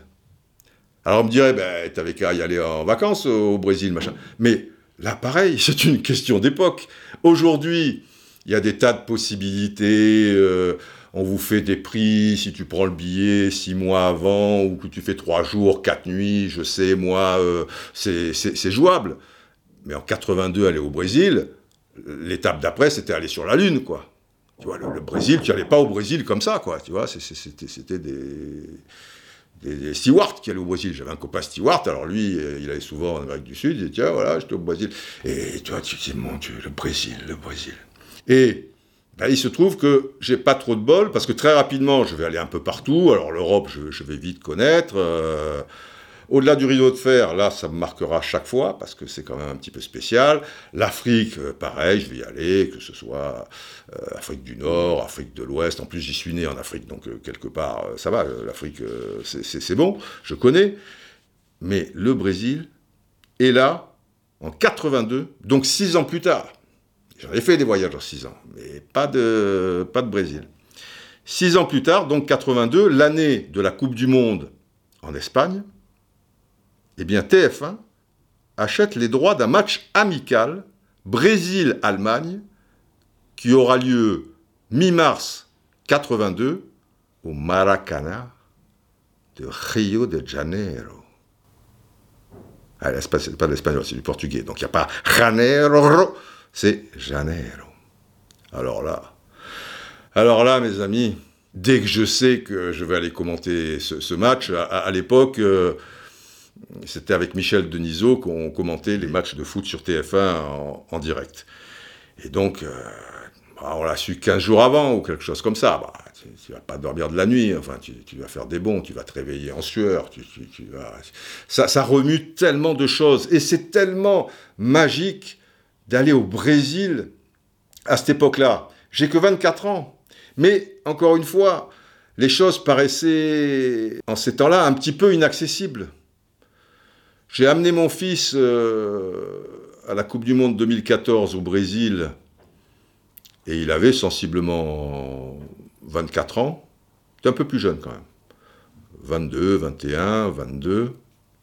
Alors on me dirait, ben, t'avais qu'à y aller en vacances au Brésil, machin. Mais là, pareil, c'est une question d'époque. Aujourd'hui, il y a des tas de possibilités. Euh, on vous fait des prix si tu prends le billet six mois avant ou que tu fais trois jours, quatre nuits, je sais, moi, euh, c'est jouable. Mais en 82, aller au Brésil, l'étape d'après, c'était aller sur la Lune, quoi. Tu vois, le, le Brésil, tu n'allais pas au Brésil comme ça, quoi. Tu vois, c'était des des, qui allaient au Brésil. J'avais un copain steward, alors lui, euh, il allait souvent en Amérique du Sud, il disait, tiens, voilà, j'étais au Brésil. Et toi, tu dis, mon Dieu, le Brésil, le Brésil. Et ben, il se trouve que j'ai pas trop de bol, parce que très rapidement, je vais aller un peu partout. Alors l'Europe, je, vais vite connaître. Euh, au-delà du rideau de fer, là, ça me marquera chaque fois, parce que c'est quand même un petit peu spécial. L'Afrique, euh, pareil, je vais y aller, que ce soit euh, Afrique du Nord, Afrique de l'Ouest. En plus, j'y suis né en Afrique, donc euh, quelque part, ça va, l'Afrique, c'est bon, je connais. Mais le Brésil est là, en 82, donc six ans plus tard. J'en ai fait des voyages en six ans, mais pas de, pas de Brésil. Six ans plus tard, donc 82, l'année de la Coupe du Monde en Espagne, eh bien TF1 achète les droits d'un match amical Brésil-Allemagne qui aura lieu mi-mars 82 au Maracana de Rio de Janeiro. Ah, c'est pas de l'espagnol, c'est du portugais. Donc il n'y a pas Janeiro, c'est Janeiro. Alors là, alors là, mes amis, dès que je sais que je vais aller commenter ce, match, à, l'époque, euh, c'était avec Michel Denisot qu'on commentait les matchs de foot sur TF1 en, direct. Et donc, euh, bah, on l'a su 15 jours avant ou quelque chose comme ça. Bah, tu, ne vas pas dormir de la nuit, enfin, tu, vas faire des bons, tu vas te réveiller en sueur, tu, vas... ça, ça remue tellement de choses. Et c'est tellement magique d'aller au Brésil à cette époque-là. J'ai que 24 ans. Mais, encore une fois, les choses paraissaient, en ces temps-là, un petit peu inaccessibles. J'ai amené mon fils euh, à la Coupe du Monde 2014 au Brésil, et il avait sensiblement 24 ans. Il un peu plus jeune quand même. 22, 21, 22.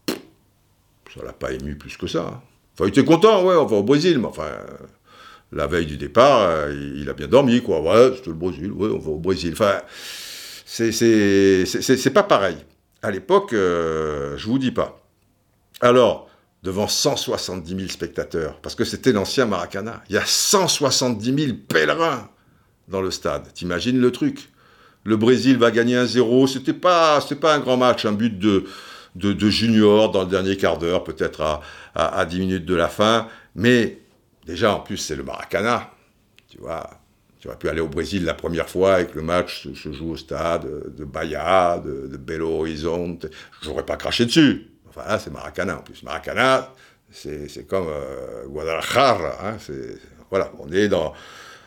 Ça l'a pas ému plus que ça. Hein. Enfin, il était content, ouais, on va au Brésil, mais enfin, la veille du départ, euh, il a bien dormi, quoi. Ouais, c'était le Brésil, ouais, on va au Brésil. Enfin, c'est pas pareil. À l'époque, euh, je vous dis pas. Alors, devant 170 000 spectateurs, parce que c'était l'ancien Maracana, il y a 170 000 pèlerins dans le stade. T'imagines le truc? Le Brésil va gagner 1-0, c'était pas, pas un grand match, un but de, de, junior dans le dernier quart d'heure, peut-être à, à, à 10 minutes de la fin, mais Déjà, en plus, c'est le Maracana. Tu vois, tu aurais pu aller au Brésil la première fois et que le match se, joue au stade de Bahia, de, Belo Horizonte. J'aurais pas craché dessus. C'est Maracana en plus. Maracana, c'est comme euh, Guadalajara. Hein, voilà, on est dans,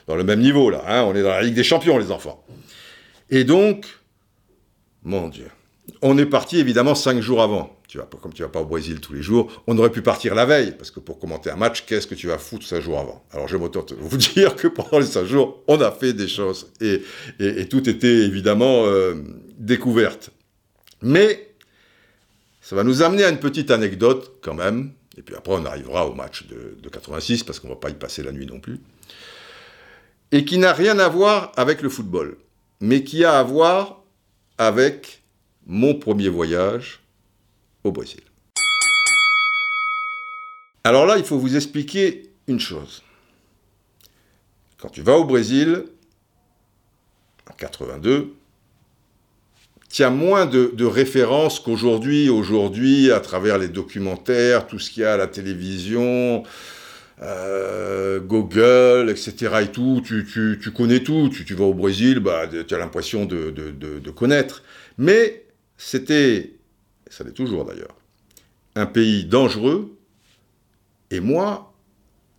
dans le même niveau là. Hein, on est dans la Ligue des Champions, les enfants. Et donc, mon Dieu, on est parti évidemment cinq jours avant tu vas, comme tu vas pas au Brésil tous les jours, on aurait pu partir la veille, parce que pour commenter un match, qu'est-ce que tu vas foutre cinq jours avant? Alors je m'autorise vous dire que pendant les cinq jours, on a fait des choses, et, et, tout était évidemment euh, découverte. Mais ça va nous amener à une petite anecdote quand même, et puis après on arrivera au match de, de 86, parce qu'on va pas y passer la nuit non plus, et qui n'a rien à voir avec le football, mais qui a à voir avec mon premier voyage au Brésil. Alors là, il faut vous expliquer une chose. Quand tu vas au Brésil, en 82, tu as moins de, références qu'aujourd'hui. Aujourd'hui, à travers les documentaires, tout ce qu'il y a à la télévision, euh, Google, etc. et tout, tu, connais tout. Tu, vas au Brésil, bah, tu as l'impression de, de connaître. Mais c'était ça l'est toujours d'ailleurs, un pays dangereux, et moi,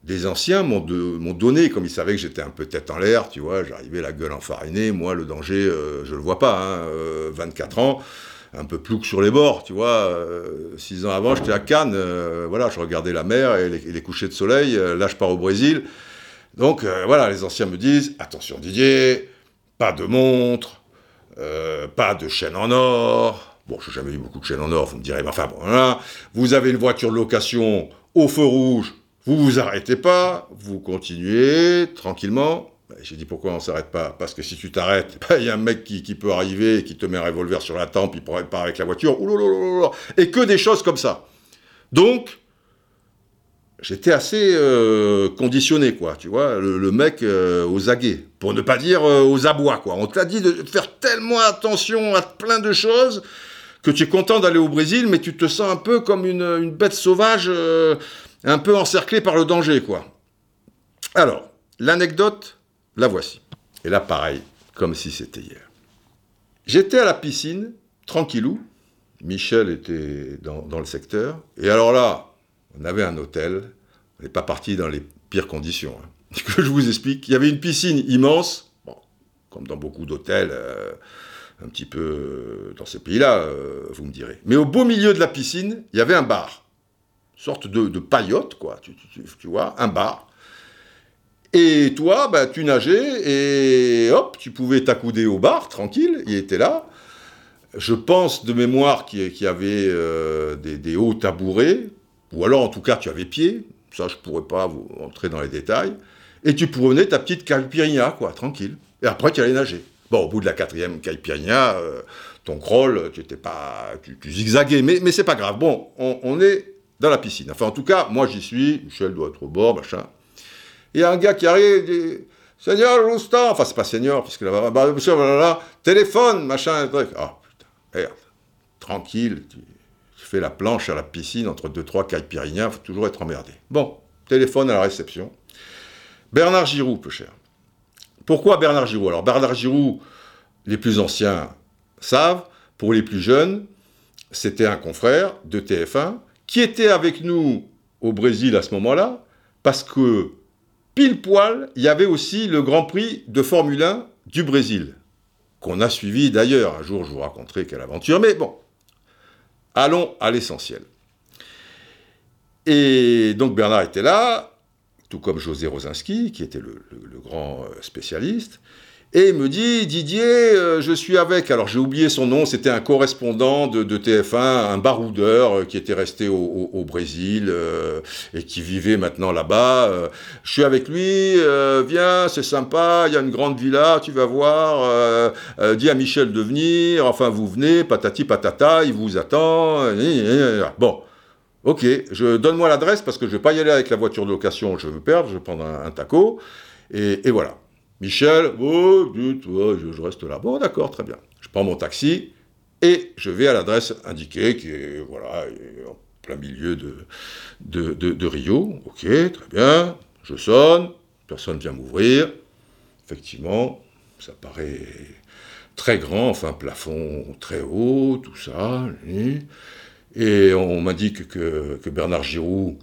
des anciens m'ont donné, comme ils savaient que j'étais un peu tête en l'air, tu vois, j'arrivais la gueule enfarinée, moi le danger, euh, je le vois pas, 24 hein, euh, ans, un peu plouc sur les bords, tu vois, euh, six ans avant j'étais à Cannes, voilà, je regardais la mer et les, couchers de soleil, là je pars au Brésil, donc voilà, les anciens me disent, attention Didier, pas de montre, pas de chaîne en or, Bon, je n'ai jamais eu beaucoup de chaînes en or, vous me direz, mais enfin voilà. Vous avez une voiture de location au feu rouge, vous vous arrêtez pas, vous continuez tranquillement. J'ai dit pourquoi on s'arrête pas? Parce que si tu t'arrêtes, il y a un mec qui, peut arriver, qui te met un revolver sur la tempe, il part avec la voiture, et que des choses comme ça. Donc, j'étais assez euh, conditionné, quoi, tu vois, le, mec euh, aux aguets, pour ne pas dire euh, aux abois, quoi. On t'a dit de faire tellement attention à plein de choses que tu es content d'aller au Brésil, mais tu te sens un peu comme une, bête sauvage, un peu encerclée par le danger, quoi. Alors, l'anecdote, la voici. Et là, pareil, comme si c'était hier. J'étais à la piscine, tranquillou. Michel était dans, le secteur. Et alors là, on avait un hôtel. On n'est pas parti dans les pires conditions. Hein. Que je vous explique. Il y avait une piscine immense, comme dans beaucoup d'hôtels. Euh, un petit peu euh, dans ces pays-là, euh, vous me direz. Mais au beau milieu de la piscine, il y avait un bar. Sorte de, paillote, quoi, tu, vois, un bar. Et toi, bah, tu nageais et hop, tu pouvais t'accouder au bar, tranquille, il était là. Je pense de mémoire qu'il y avait euh, des, hauts tabourets, ou alors en tout cas tu avais pied, ça je pourrais pas vous entrer dans les détails, et tu prenais ta petite caipirinha, quoi, tranquille. Et après tu allais nager. Bon, au bout de la quatrième caipirinha, euh, ton crawl, tu étais pas, tu, zigzaguais, mais, mais c'est pas grave. Bon, on, on est dans la piscine. Enfin, en tout cas, moi j'y suis, Michel doit être au bord, machin. Il y a un gars qui arrive, dit Seigneur Roustan, enfin c'est pas Seigneur, puisque là, bah, monsieur, voilà, téléphone, machin, truc. Ah putain, merde, tranquille, tu, fais la planche à la piscine entre deux, trois caipirinhas, faut toujours être emmerdé. Bon, téléphone à la réception. Bernard Giroud, peu cher. Pourquoi Bernard Giroud? Alors Bernard Giroud, les plus anciens savent, pour les plus jeunes, c'était un confrère de TF1 qui était avec nous au Brésil à ce moment-là, parce que pile poil, il y avait aussi le Grand Prix de Formule 1 du Brésil, qu'on a suivi d'ailleurs. Un jour, je vous raconterai quelle aventure, mais bon, allons à l'essentiel. Et donc Bernard était là, tout comme José Rosinski, qui était le grand euh, spécialiste et il me dit Didier, euh, je suis avec. Alors j'ai oublié son nom, c'était un correspondant de, TF1, un baroudeur euh, qui était resté au, Brésil euh, et qui vivait maintenant là-bas. je suis avec lui, viens, c'est sympa, il y a une grande villa, tu vas voir. dis à Michel de venir, enfin vous venez, patati patata, il vous attend. Bon. Ok, je donne-moi l'adresse parce que je vais pas y aller avec la voiture de location, je veux perdre, je vais prendre un, taco. et voilà. Michel, oh, je, reste là. Bon, d'accord, très bien. Je prends mon taxi et je vais à l'adresse indiquée, qui est, voilà, en plein milieu de, de, Rio. Ok, très bien. Je sonne, personne vient m'ouvrir. Effectivement, ça paraît très grand, enfin, plafond très haut, tout ça. Et on m'indique que, que Bernard Giroud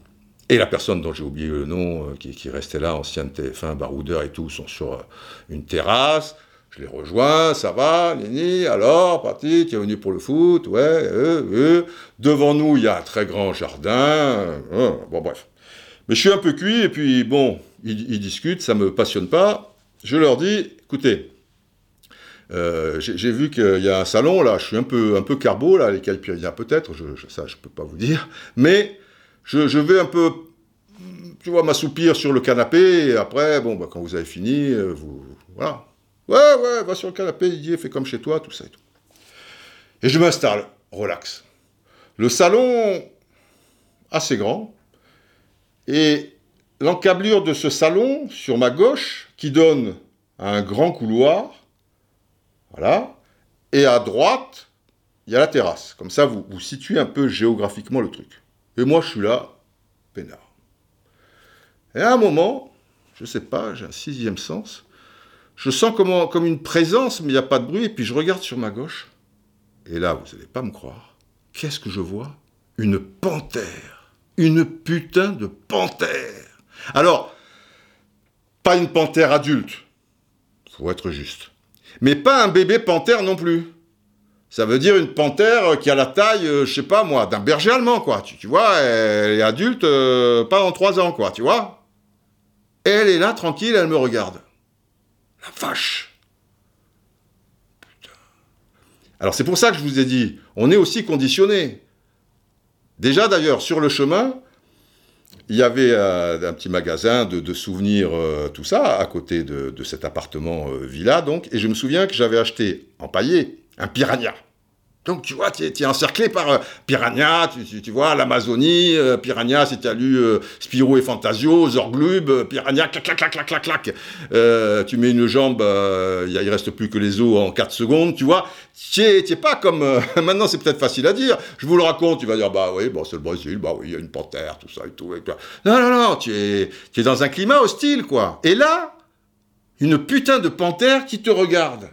et la personne dont j'ai oublié le nom, euh, qui, restait là, ancienne TF1, baroudeur et tout, sont sur euh, une terrasse. Je les rejoins, ça va, Nini, alors, parti, tu es venu pour le foot, ouais, euh, euh. Devant nous, il y a un très grand jardin. bon, bref. Mais je suis un peu cuit, et puis, bon, ils, discutent, ça me passionne pas. Je leur dis, écoutez, j'ai vu qu'il y a un salon, là, je suis un peu, un peu carbo, là, y a peut-être, je, ça, je peux pas vous dire, mais je, vais un peu, tu vois, m'assoupir sur le canapé, et après, bon, bah, quand vous avez fini, euh, vous, voilà. Ouais, ouais, va sur le canapé, Didier, fais comme chez toi, tout ça et tout. Et je m'installe, relax. Le salon, assez grand, et l'encablure de ce salon, sur ma gauche, qui donne un grand couloir, voilà, et à droite, il y a la terrasse. Comme ça, vous, vous situez un peu géographiquement le truc. Et moi, je suis là, peinard. Et à un moment, je ne sais pas, j'ai un sixième sens, je sens comme, une présence, mais il n'y a pas de bruit, et puis je regarde sur ma gauche, et là, vous n'allez pas me croire, qu'est-ce que je vois? Une panthère. Une putain de panthère. Alors, pas une panthère adulte, faut être juste, mais pas un bébé panthère non plus. Ça veut dire une panthère qui a la taille, euh, je sais pas moi, d'un berger allemand, quoi. Tu, vois, elle est adulte, euh, pas en trois ans, quoi, tu vois. elle est là, tranquille, elle me regarde. La vache Putain. Alors c'est pour ça que je vous ai dit, on est aussi conditionné. Déjà d'ailleurs, sur le chemin, il y avait euh, un petit magasin de, souvenirs, tout ça, à côté de, de cet appartement villa, donc, et je me souviens que j'avais acheté, empaillé, un piranha. Donc, tu vois, tu es, encerclé par euh, Piranha, tu, vois, l'Amazonie, euh, Piranha, si tu as lu euh, Spirou et Fantasio, Zorglub, Piranha, clac, clac, clac, clac, clac, clac. tu mets une jambe, il ne reste plus que les os en 4 secondes, tu vois. Tu n'es pas comme... maintenant, c'est peut-être facile à dire. Je vous le raconte, tu vas dire, bah oui, bon, c'est le Brésil, bah oui, il y a une panthère, tout ça et tout. Non, non, non, tu es, tu es dans un climat hostile, quoi. Et là, une putain de panthère qui te regarde.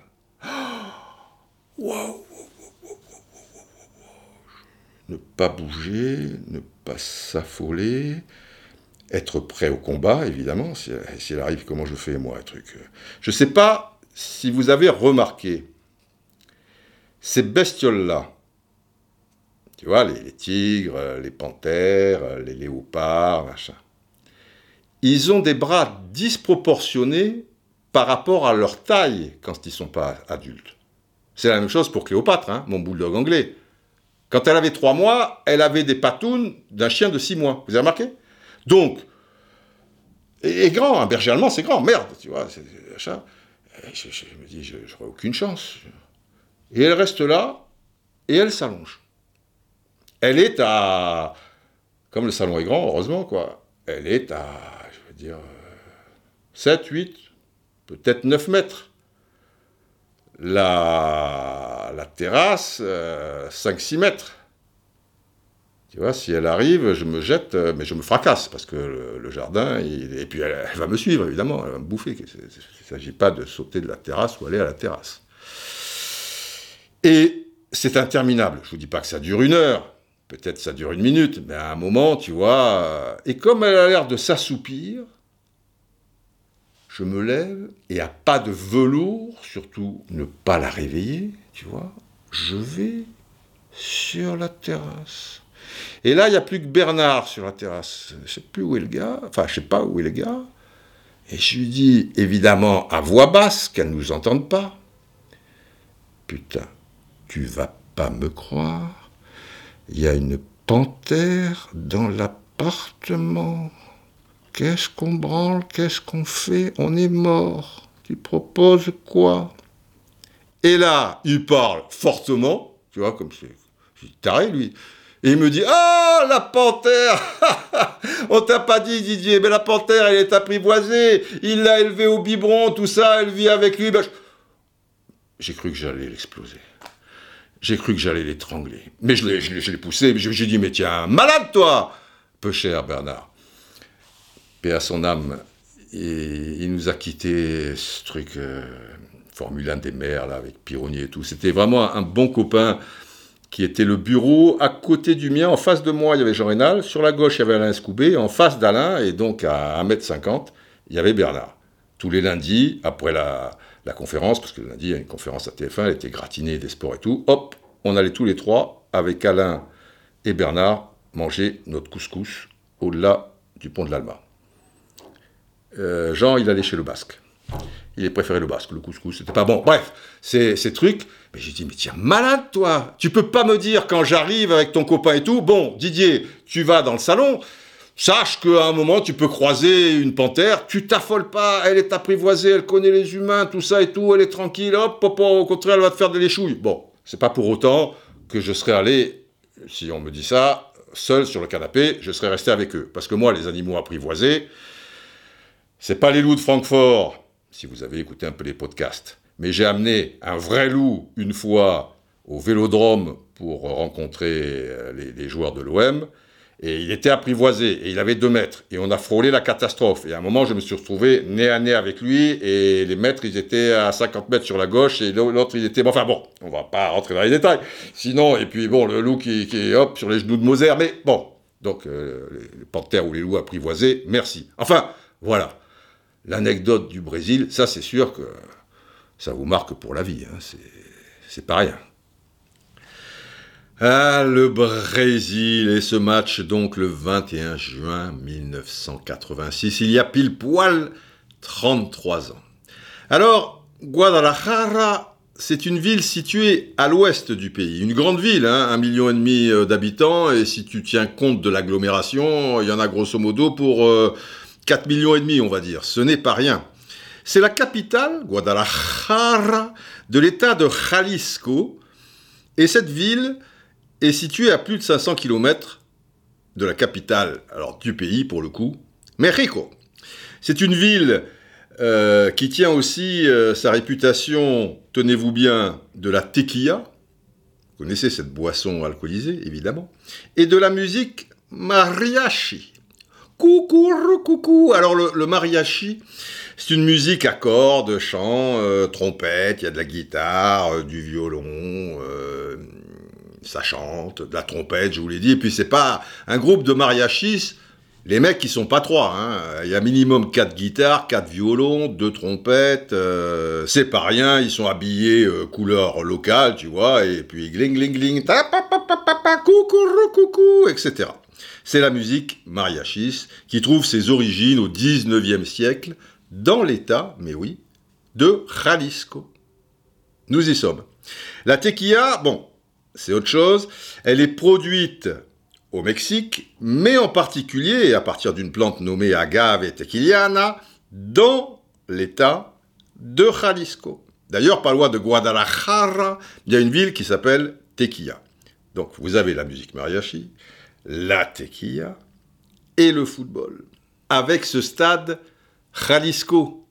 Ne pas bouger, ne pas s'affoler, être prêt au combat, évidemment, si, elle arrive, comment je fais, moi, un truc. Je ne sais pas si vous avez remarqué, ces bestioles-là, tu vois, les, tigres, les panthères, les léopards, machin, ils ont des bras disproportionnés par rapport à leur taille quand ils ne sont pas adultes. C'est la même chose pour Cléopâtre, hein, mon bulldog anglais. Quand elle avait trois mois, elle avait des patounes d'un chien de six mois. Vous avez remarqué? Donc, et, grand, un berger allemand, c'est grand, merde, tu vois. C'est, je, je, me dis, j'aurais aucune chance. Et elle reste là, et elle s'allonge. Elle est à, comme le salon est grand, heureusement, quoi, elle est à, je veux dire, 7, 8, peut-être 9 mètres. La, la terrasse, 5-6 euh, mètres. Tu vois, si elle arrive, je me jette, euh, mais je me fracasse, parce que le, jardin, et puis elle, va me suivre, évidemment, elle va me bouffer. Il ne s'agit pas de sauter de la terrasse ou aller à la terrasse. Et c'est interminable. Je ne vous dis pas que ça dure une heure, peut-être ça dure une minute, mais à un moment, tu vois, euh, et comme elle a l'air de s'assoupir, je me lève et à pas de velours, surtout ne pas la réveiller, tu vois, je vais sur la terrasse. Et là, il n'y a plus que Bernard sur la terrasse. Je ne sais plus où est le gars, enfin, je sais pas où est le gars. Et je lui dis, évidemment, à voix basse, qu'elle ne nous entende pas. Putain, tu vas pas me croire. Il y a une panthère dans l'appartement. Qu'est-ce qu'on branle? Qu'est-ce qu'on fait? On est mort. Tu proposes quoi? Et là, il parle fortement, tu vois, comme c'est taré lui. Et il me dit Ah, la panthère On t'a pas dit, Didier, mais la panthère, elle est apprivoisée. Il l'a élevée au biberon, tout ça, elle vit avec lui. Ben, j'ai cru que j'allais l'exploser. J'ai cru que j'allais l'étrangler. Mais je l'ai poussé, j'ai dit Mais tiens, malade toi Peu cher, Bernard paix à son âme, et il nous a quitté ce truc euh, Formule 1 des mers, là, avec Pironnier et tout. C'était vraiment un bon copain qui était le bureau à côté du mien. En face de moi, il y avait Jean Rénal. Sur la gauche, il y avait Alain Scoubé. En face d'Alain, et donc à 1m50, il y avait Bernard. Tous les lundis, après la, la conférence, parce que le lundi, il y a une conférence à TF1, elle était gratinée des sports et tout, hop, on allait tous les trois, avec Alain et Bernard, manger notre couscous au-delà du pont de l'Alma. Euh, Jean, il allait chez le Basque. Il préféré le Basque, le couscous, c'était pas bon. Bref, ces trucs. Mais j'ai dit, mais tiens, malade toi Tu peux pas me dire quand j'arrive avec ton copain et tout, bon, Didier, tu vas dans le salon, sache qu'à un moment, tu peux croiser une panthère, tu t'affoles pas, elle est apprivoisée, elle connaît les humains, tout ça et tout, elle est tranquille, hop, hop, au contraire, elle va te faire des léchouilles. Bon, c'est pas pour autant que je serais allé, si on me dit ça, seul sur le canapé, je serais resté avec eux. Parce que moi, les animaux apprivoisés, c'est pas les loups de Francfort, si vous avez écouté un peu les podcasts, mais j'ai amené un vrai loup une fois au vélodrome pour rencontrer euh, les, joueurs de l'OM, et il était apprivoisé, et il avait deux mètres, et on a frôlé la catastrophe. Et à un moment, je me suis retrouvé nez à nez avec lui, et les mètres, ils étaient à 50 mètres sur la gauche, et l'autre, il était... Bon, enfin bon, on va pas rentrer dans les détails. Sinon, et puis bon, le loup qui, est, hop, sur les genoux de Moser, mais bon, donc euh, les panthères ou les loups apprivoisés, merci. Enfin, voilà l'anecdote du Brésil, ça c'est sûr que ça vous marque pour la vie, hein. c'est pas rien. Ah, le Brésil et ce match donc le 21 juin 1986, il y a pile poil 33 ans. Alors, Guadalajara, c'est une ville située à l'ouest du pays, une grande ville, hein, un million et demi euh, d'habitants, et si tu tiens compte de l'agglomération, il y en a grosso modo pour euh, 4 millions et demi, on va dire. Ce n'est pas rien. C'est la capitale, Guadalajara, de l'État de Jalisco. Et cette ville est située à plus de 500 km de la capitale, alors du pays pour le coup, Mexico. C'est une ville euh, qui tient aussi euh, sa réputation, tenez-vous bien, de la tequila. Vous connaissez cette boisson alcoolisée, évidemment. Et de la musique mariachi. Coucou, coucou. Alors le, mariachi, c'est une musique à cordes, chant, euh, trompette, il y a de la guitare, euh, du violon, euh, ça chante, de la trompette, je vous l'ai dit. Et puis c'est pas un groupe de mariachis, les mecs qui sont pas trois. Hein. Il y a minimum quatre guitares, quatre violons, deux trompettes. c'est pas rien. Ils sont habillés couleur locale, tu vois. Et puis gling gling gling, coucou coucou, etc. C'est la musique mariachis qui trouve ses origines au 19e siècle dans l'État, mais oui, de Jalisco. Nous y sommes. La tequila, bon, c'est autre chose. Elle est produite au Mexique, mais en particulier à partir d'une plante nommée agave tequiliana dans l'État de Jalisco. D'ailleurs, pas loin de Guadalajara, il y a une ville qui s'appelle Tequila. Donc vous avez la musique mariachi, la tequila et le football. Avec ce stade Jalisco.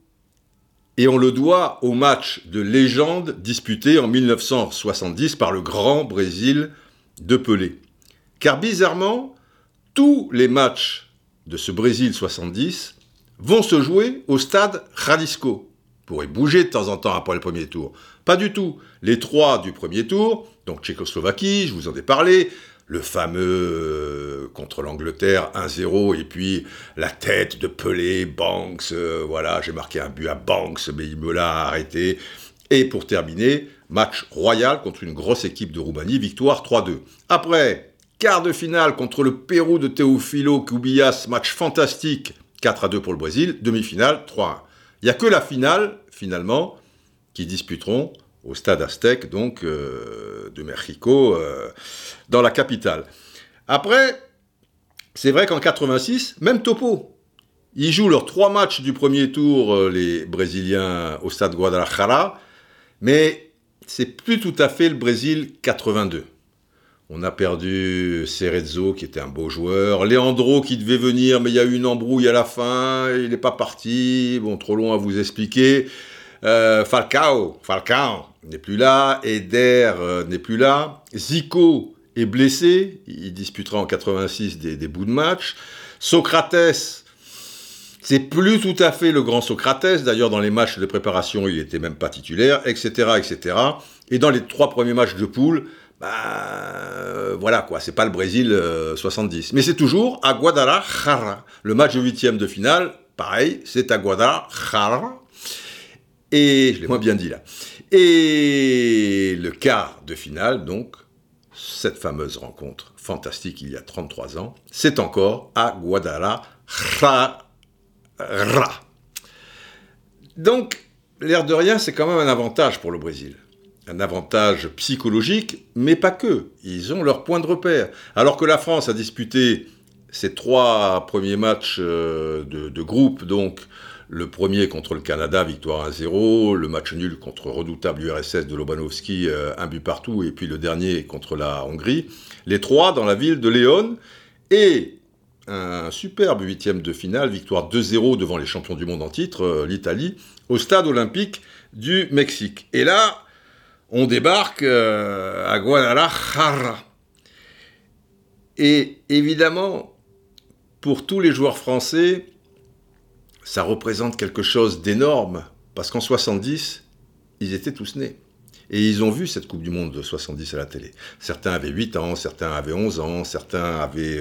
Et on le doit au match de légende disputé en 1970 par le grand Brésil de Pelé. Car bizarrement, tous les matchs de ce Brésil 70 vont se jouer au stade Jalisco pourrait bouger de temps en temps après le premier tour. Pas du tout. Les trois du premier tour, donc Tchécoslovaquie, je vous en ai parlé, le fameux euh, contre l'Angleterre 1-0 et puis la tête de Pelé, Banks, euh, voilà, j'ai marqué un but à Banks, mais il me l'a arrêté. Et pour terminer, match royal contre une grosse équipe de Roumanie, victoire 3-2. Après, quart de finale contre le Pérou de Teofilo Cubillas, match fantastique, 4-2 pour le Brésil, demi-finale 3-1. Il n'y a que la finale, finalement, qui disputeront au stade Aztec, donc euh, de Mexico, euh, dans la capitale. Après, c'est vrai qu'en 86, même topo. Ils jouent leurs trois matchs du premier tour, euh, les Brésiliens, au stade Guadalajara, mais c'est plus tout à fait le Brésil 82. On a perdu Cerezo, qui était un beau joueur. Leandro, qui devait venir, mais il y a eu une embrouille à la fin. Il n'est pas parti. Bon, trop long à vous expliquer. Falcao, Falcao n'est plus là. Eder euh, n'est plus là. Zico est blessé. Il disputera en 86 des, des bouts de match. Socrates, c'est plus tout à fait le grand Socrates. D'ailleurs, dans les matchs de préparation, il n'était même pas titulaire, etc., etc. Et dans les trois premiers matchs de poule, bah euh, voilà quoi, c'est pas le Brésil 70. Euh, Mais c'est toujours à Guadalajara. Le match de huitième de finale, pareil, c'est à Guadalajara. Et je l'ai moins bien dit là. Et le quart de finale, donc, cette fameuse rencontre fantastique il y a 33 ans, c'est encore à Guadalajara. Donc, l'air de rien, c'est quand même un avantage pour le Brésil un avantage psychologique, mais pas que. Ils ont leur point de repère. Alors que la France a disputé ses trois premiers matchs euh, de, groupe, donc le premier contre le Canada, victoire 1-0, le match nul contre redoutable URSS de Lobanovski, euh, un but partout, et puis le dernier contre la Hongrie. Les trois dans la ville de Léon, et un superbe huitième de finale, victoire 2-0 devant les champions du monde en titre, euh, l'Italie, au stade olympique du Mexique. Et là, on débarque euh, à Guadalajara. Et évidemment, pour tous les joueurs français, ça représente quelque chose d'énorme, parce qu'en 70, ils étaient tous nés. Et ils ont vu cette Coupe du Monde de 70 à la télé. Certains avaient 8 ans, certains avaient 11 ans, certains avaient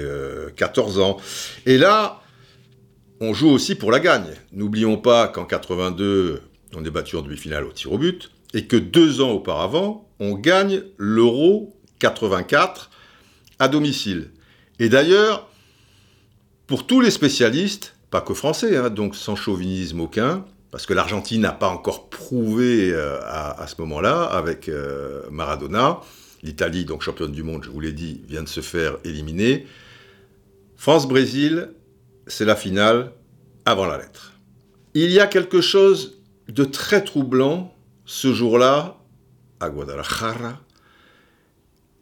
14 euh, ans. Et là, on joue aussi pour la gagne. N'oublions pas qu'en 82, on est battu en demi-finale au tir au but et que deux ans auparavant, on gagne l'Euro 84 à domicile. Et d'ailleurs, pour tous les spécialistes, pas que français, hein, donc sans chauvinisme aucun, parce que l'Argentine n'a pas encore prouvé euh, à, ce moment-là avec euh, Maradona, l'Italie, donc championne du monde, je vous l'ai dit, vient de se faire éliminer. France-Brésil, c'est la finale avant la lettre. Il y a quelque chose de très troublant ce jour-là, à Guadalajara,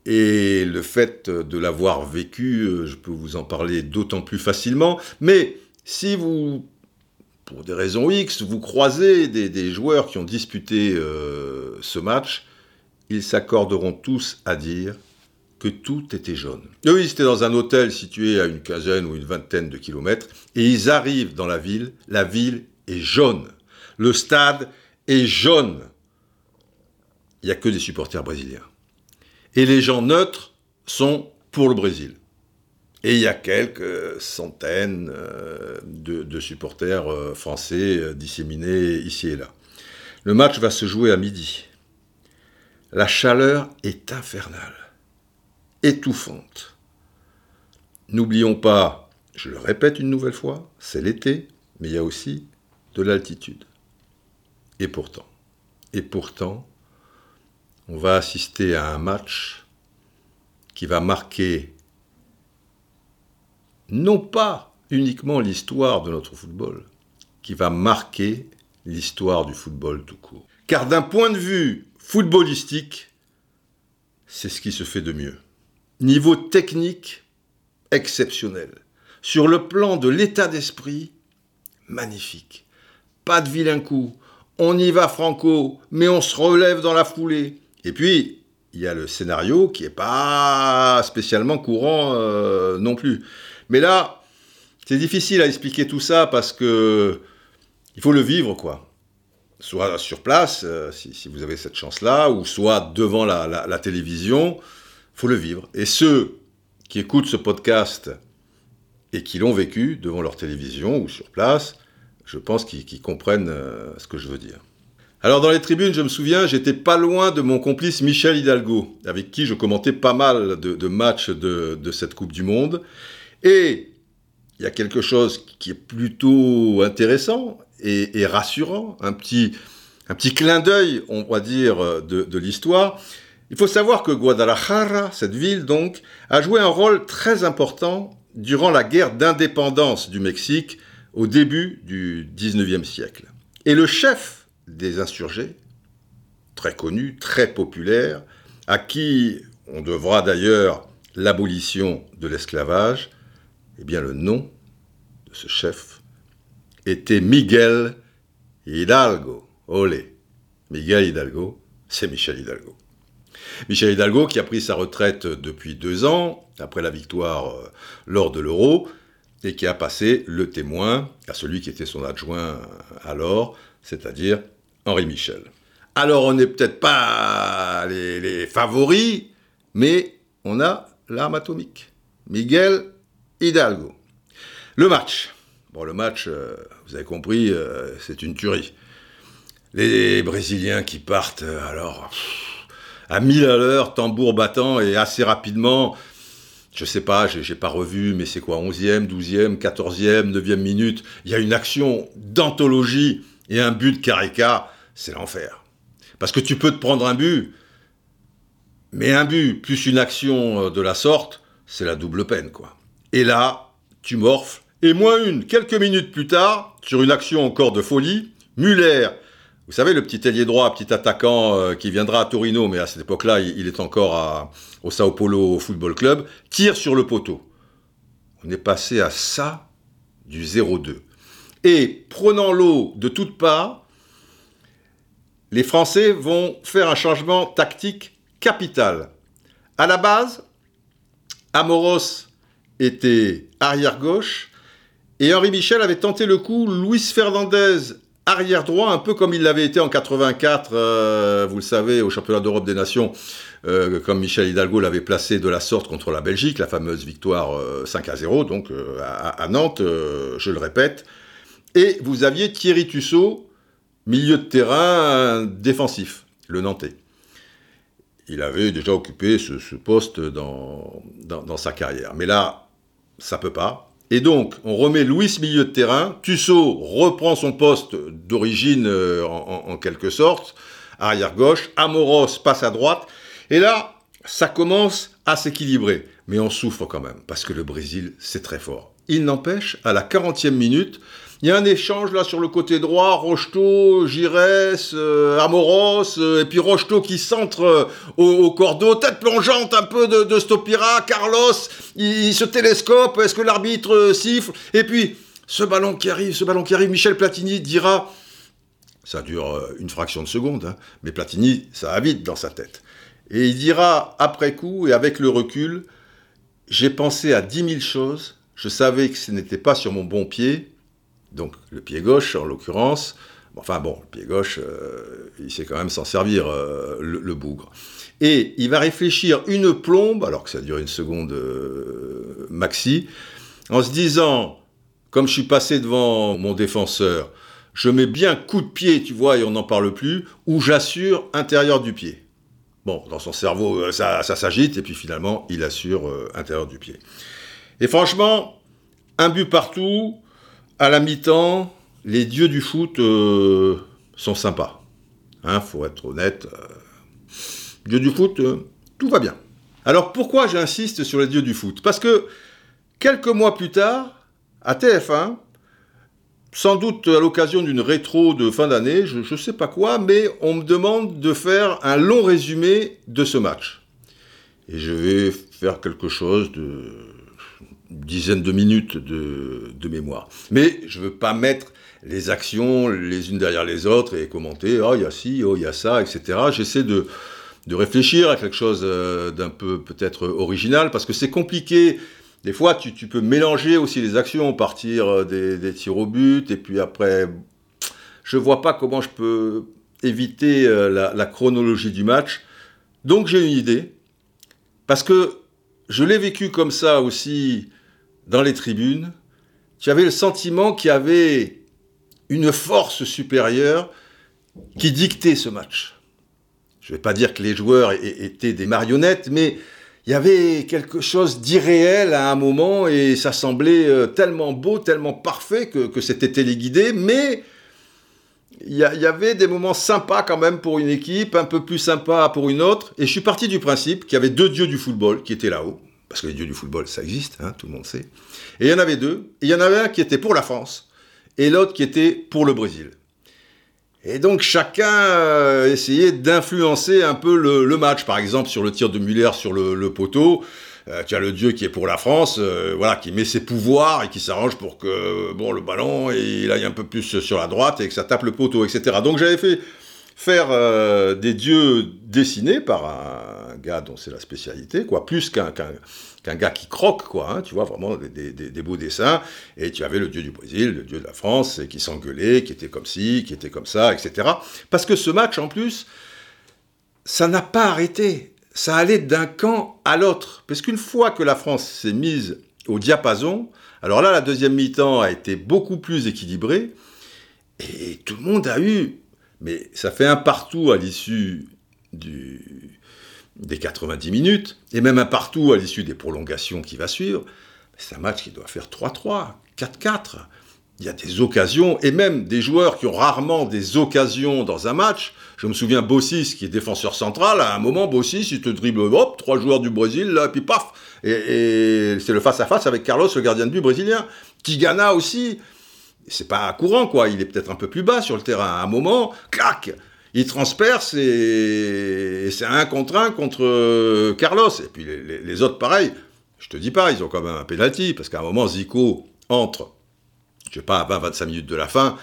et le fait de l'avoir vécu, euh, je peux vous en parler d'autant plus facilement, mais si vous, pour des raisons X, vous croisez des, joueurs qui ont disputé euh, ce match, ils s'accorderont tous à dire que tout était jaune. Et oui, c'était dans un hôtel situé à une quinzaine ou une vingtaine de kilomètres, et ils arrivent dans la ville, la ville est jaune. Le stade est jaune il n'y a que des supporters brésiliens. Et les gens neutres sont pour le Brésil. Et il y a quelques centaines euh, de, supporters euh, français euh, disséminés ici et là. Le match va se jouer à midi. La chaleur est infernale, étouffante. N'oublions pas, je le répète une nouvelle fois, c'est l'été, mais il y a aussi de l'altitude. Et pourtant, et pourtant, on va assister à un match qui va marquer non pas uniquement l'histoire de notre football, qui va marquer l'histoire du football tout court. Car d'un point de vue footballistique, c'est ce qui se fait de mieux. Niveau technique, exceptionnel. Sur le plan de l'état d'esprit, magnifique. Pas de vilain coup. On y va franco, mais on se relève dans la foulée. Et puis, il y a le scénario qui n'est pas spécialement courant euh, non plus. Mais là, c'est difficile à expliquer tout ça parce que il faut le vivre, quoi. Soit sur place, euh, si, vous avez cette chance-là, ou soit devant la, la, télévision, faut le vivre. Et ceux qui écoutent ce podcast et qui l'ont vécu devant leur télévision ou sur place, je pense qu'ils comprennent euh, ce que je veux dire. Alors dans les tribunes, je me souviens, j'étais pas loin de mon complice Michel Hidalgo, avec qui je commentais pas mal de, matchs de, cette Coupe du Monde. Et il y a quelque chose qui est plutôt intéressant et, rassurant, un petit, un petit clin d'œil, on va dire, de, l'histoire. Il faut savoir que Guadalajara, cette ville donc, a joué un rôle très important durant la guerre d'indépendance du Mexique au début du 19e siècle. Et le chef des insurgés, très connu, très populaire, à qui on devra d'ailleurs l'abolition de l'esclavage, eh bien le nom de ce chef était Miguel Hidalgo. Olé. Miguel Hidalgo, c'est Michel Hidalgo. Michel Hidalgo qui a pris sa retraite depuis deux ans, après la victoire euh, lors de l'euro, et qui a passé le témoin à celui qui était son adjoint alors, c'est-à-dire Henri Michel. Alors on n'est peut-être pas les, favoris, mais on a l'arme atomique. Miguel Hidalgo. Le match. Bon, le match, euh, vous avez compris, euh, c'est une tuerie. Les Brésiliens qui partent, euh, alors, à mille à l'heure, tambour battant, et assez rapidement, je sais pas, j'ai pas revu, mais c'est quoi, 11e, 12e, 14e, 9e minute, il y a une action d'anthologie et un but de Carica, c'est l'enfer. Parce que tu peux te prendre un but, mais un but plus une action de la sorte, c'est la double peine, quoi. Et là, tu morfles, et moins une, quelques minutes plus tard, sur une action encore de folie, Muller, vous savez, le petit ailier droit, petit attaquant euh, qui viendra à Torino, mais à cette époque-là, il, est encore au Sao Paulo Football Club, tire sur le poteau. On est passé à ça du 0-2. Et prenant l'eau de toutes parts, les Français vont faire un changement tactique capital. À la base, Amoros était arrière gauche et Henri Michel avait tenté le coup Luis Fernandez arrière droit, un peu comme il l'avait été en 84, euh, vous le savez, au championnat d'Europe des Nations, euh, comme Michel Hidalgo l'avait placé de la sorte contre la Belgique, la fameuse victoire 5 euh, à 0, donc à, Nantes, je le répète. Et vous aviez Thierry Tussaud, milieu de terrain défensif, le Nantais. Il avait déjà occupé ce, poste dans, dans sa carrière. Mais là, ça peut pas. Et donc, on remet Louis milieu de terrain, Tussaud reprend son poste d'origine euh, en, quelque sorte, arrière gauche, Amoros passe à droite, et là, ça commence à s'équilibrer. Mais on souffre quand même, parce que le Brésil, c'est très fort. Il n'empêche, à la 40e minute, il y a un échange là sur le côté droit, Rocheteau, Gires, euh, Amoros, euh, et puis Rocheteau qui centre euh, au, cordeau, tête plongeante un peu de, Stopira, Carlos, il, se télescope, est-ce que l'arbitre siffle? Et puis, ce ballon qui arrive, ce ballon qui arrive, Michel Platini dira, ça dure une fraction de seconde, hein, mais Platini, ça va vite dans sa tête. Et il dira après coup, et avec le recul, j'ai pensé à dix mille choses, je savais que ce n'était pas sur mon bon pied, donc le pied gauche en l'occurrence. Enfin bon, le pied gauche, euh, il sait quand même s'en servir, euh, le, bougre. Et il va réfléchir une plombe, alors que ça dure une seconde euh, maxi, en se disant, comme je suis passé devant mon défenseur, je mets bien coup de pied, tu vois, et on n'en parle plus, ou j'assure intérieur du pied. Bon, dans son cerveau, ça, ça s'agite, et puis finalement, il assure intérieur du pied. Et franchement, un but partout, à la mi-temps, les dieux du foot euh, sont sympas. Hein, faut être honnête. Euh, dieux du foot, euh, tout va bien. Alors pourquoi j'insiste sur les dieux du foot? Parce que quelques mois plus tard, à TF1, sans doute à l'occasion d'une rétro de fin d'année, je ne sais pas quoi, mais on me demande de faire un long résumé de ce match. Et je vais faire quelque chose de une dizaine de minutes de, mémoire. Mais je ne veux pas mettre les actions les unes derrière les autres et commenter, oh il y a ci, oh il y a ça, etc. J'essaie de, de réfléchir à quelque chose euh, d'un peu peut-être original, parce que c'est compliqué des fois, tu, peux mélanger aussi les actions, partir euh, des, tirs au but, et puis après, je vois pas comment je peux éviter euh, la, chronologie du match. Donc j'ai une idée, parce que je l'ai vécu comme ça aussi dans les tribunes. Tu avais le sentiment qu'il y avait une force supérieure qui dictait ce match. Je ne vais pas dire que les joueurs étaient des marionnettes, mais il y avait quelque chose d'irréel à un moment et ça semblait euh, tellement beau, tellement parfait que, c'était téléguidé, mais il y, avait des moments sympas quand même pour une équipe, un peu plus sympas pour une autre, et je suis parti du principe qu'il y avait deux dieux du football qui étaient là-haut, parce que les dieux du football, ça existe, hein, tout le monde sait, et il y en avait deux, il y en avait un qui était pour la France, et l'autre qui était pour le Brésil. Et donc chacun euh, essayait d'influencer un peu le, match. Par exemple, sur le tir de Muller sur le, poteau, euh, tu as le dieu qui est pour la France, euh, voilà, qui met ses pouvoirs et qui s'arrange pour que bon le ballon il aille un peu plus sur la droite et que ça tape le poteau, etc. Donc j'avais fait faire des dieux dessinés par un gars dont c'est la spécialité, quoi, plus qu'un gars qui croque, quoi, hein, tu vois, vraiment des, beaux dessins. Et tu avais le dieu du Brésil, le dieu de la France, qui s'engueulait, qui était comme ci, qui était comme ça, etc. Parce que ce match, en plus, ça n'a pas arrêté. Ça allait d'un camp à l'autre. Parce qu'une fois que la France s'est mise au diapason, alors là, la deuxième mi-temps a été beaucoup plus équilibrée. Et tout le monde a eu. Mais ça fait un partout à l'issue des 90 minutes, et même un partout à l'issue des prolongations qui va suivre, c'est un match qui doit faire 3-3, 4-4. Il y a des occasions, et même des joueurs qui ont rarement des occasions dans un match. Je me souviens Bossis, qui est défenseur central, à un moment, Bossis, il te dribble, hop, trois joueurs du Brésil, là, puis paf Et, c'est le face-à-face avec Carlos, le gardien de but brésilien. Tigana aussi, c'est pas courant, quoi. Il est peut-être un peu plus bas sur le terrain. À un moment, clac il transperce et, c'est un contre un contre euh, Carlos. Et puis les, autres, pareil. Je te dis pas, ils ont quand même un penalty, parce qu'à un moment, Zico entre, je sais pas, à 20-25 minutes de la fin,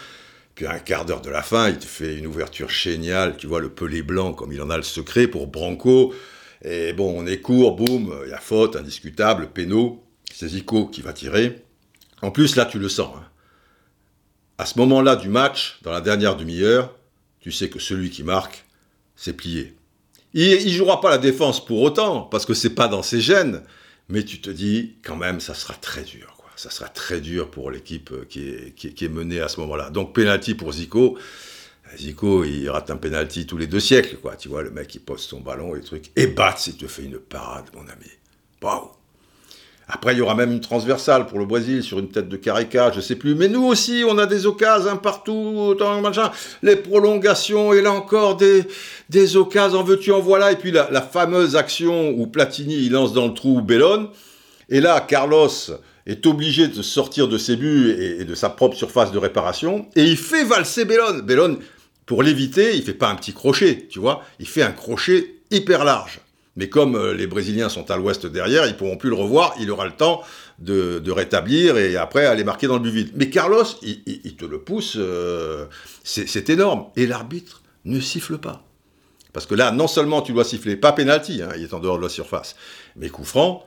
puis à un quart d'heure de la fin, il te fait une ouverture géniale, tu vois, le pelé blanc, comme il en a le secret pour Branco. Et bon, on est court, boum, il y a faute, indiscutable, péno, c'est Zico qui va tirer. En plus, là, tu le sens. Hein. À ce moment-là du match, dans la dernière demi-heure, tu sais que celui qui marque, c'est plié. Il ne jouera pas la défense pour autant, parce que c'est pas dans ses gènes, mais tu te dis, quand même, ça sera très dur. Ça sera très dur pour l'équipe qui est, qui, est, menée à ce moment-là. Donc, penalty pour Zico. Zico, il rate un penalty tous les deux siècles, quoi. Tu vois, le mec, il pose son ballon et trucs. Et Bats, il te fait une parade, mon ami. Waouh après, il y aura même une transversale pour le Brésil sur une tête de Carica, je sais plus. Mais nous aussi, on a des occasions partout, machin. Les prolongations, et là encore des, des occasions, en veux-tu, en voilà. Et puis la, fameuse action où Platini, il lance dans le trou Bellone. Et là, Carlos est obligé de sortir de ses buts et, de sa propre surface de réparation. Et il fait valser Bellone. Bellone, pour l'éviter, il fait pas un petit crochet, tu vois. Il fait un crochet hyper large. Mais comme euh, les Brésiliens sont à l'ouest derrière, ils pourront plus le revoir, il aura le temps de, rétablir et après aller marquer dans le but vide. Mais Carlos, il, te le pousse, euh, c'est énorme. Et l'arbitre ne siffle pas. Parce que là, non seulement tu dois siffler, pas pénalty, hein, il est en dehors de la surface, mais coup franc,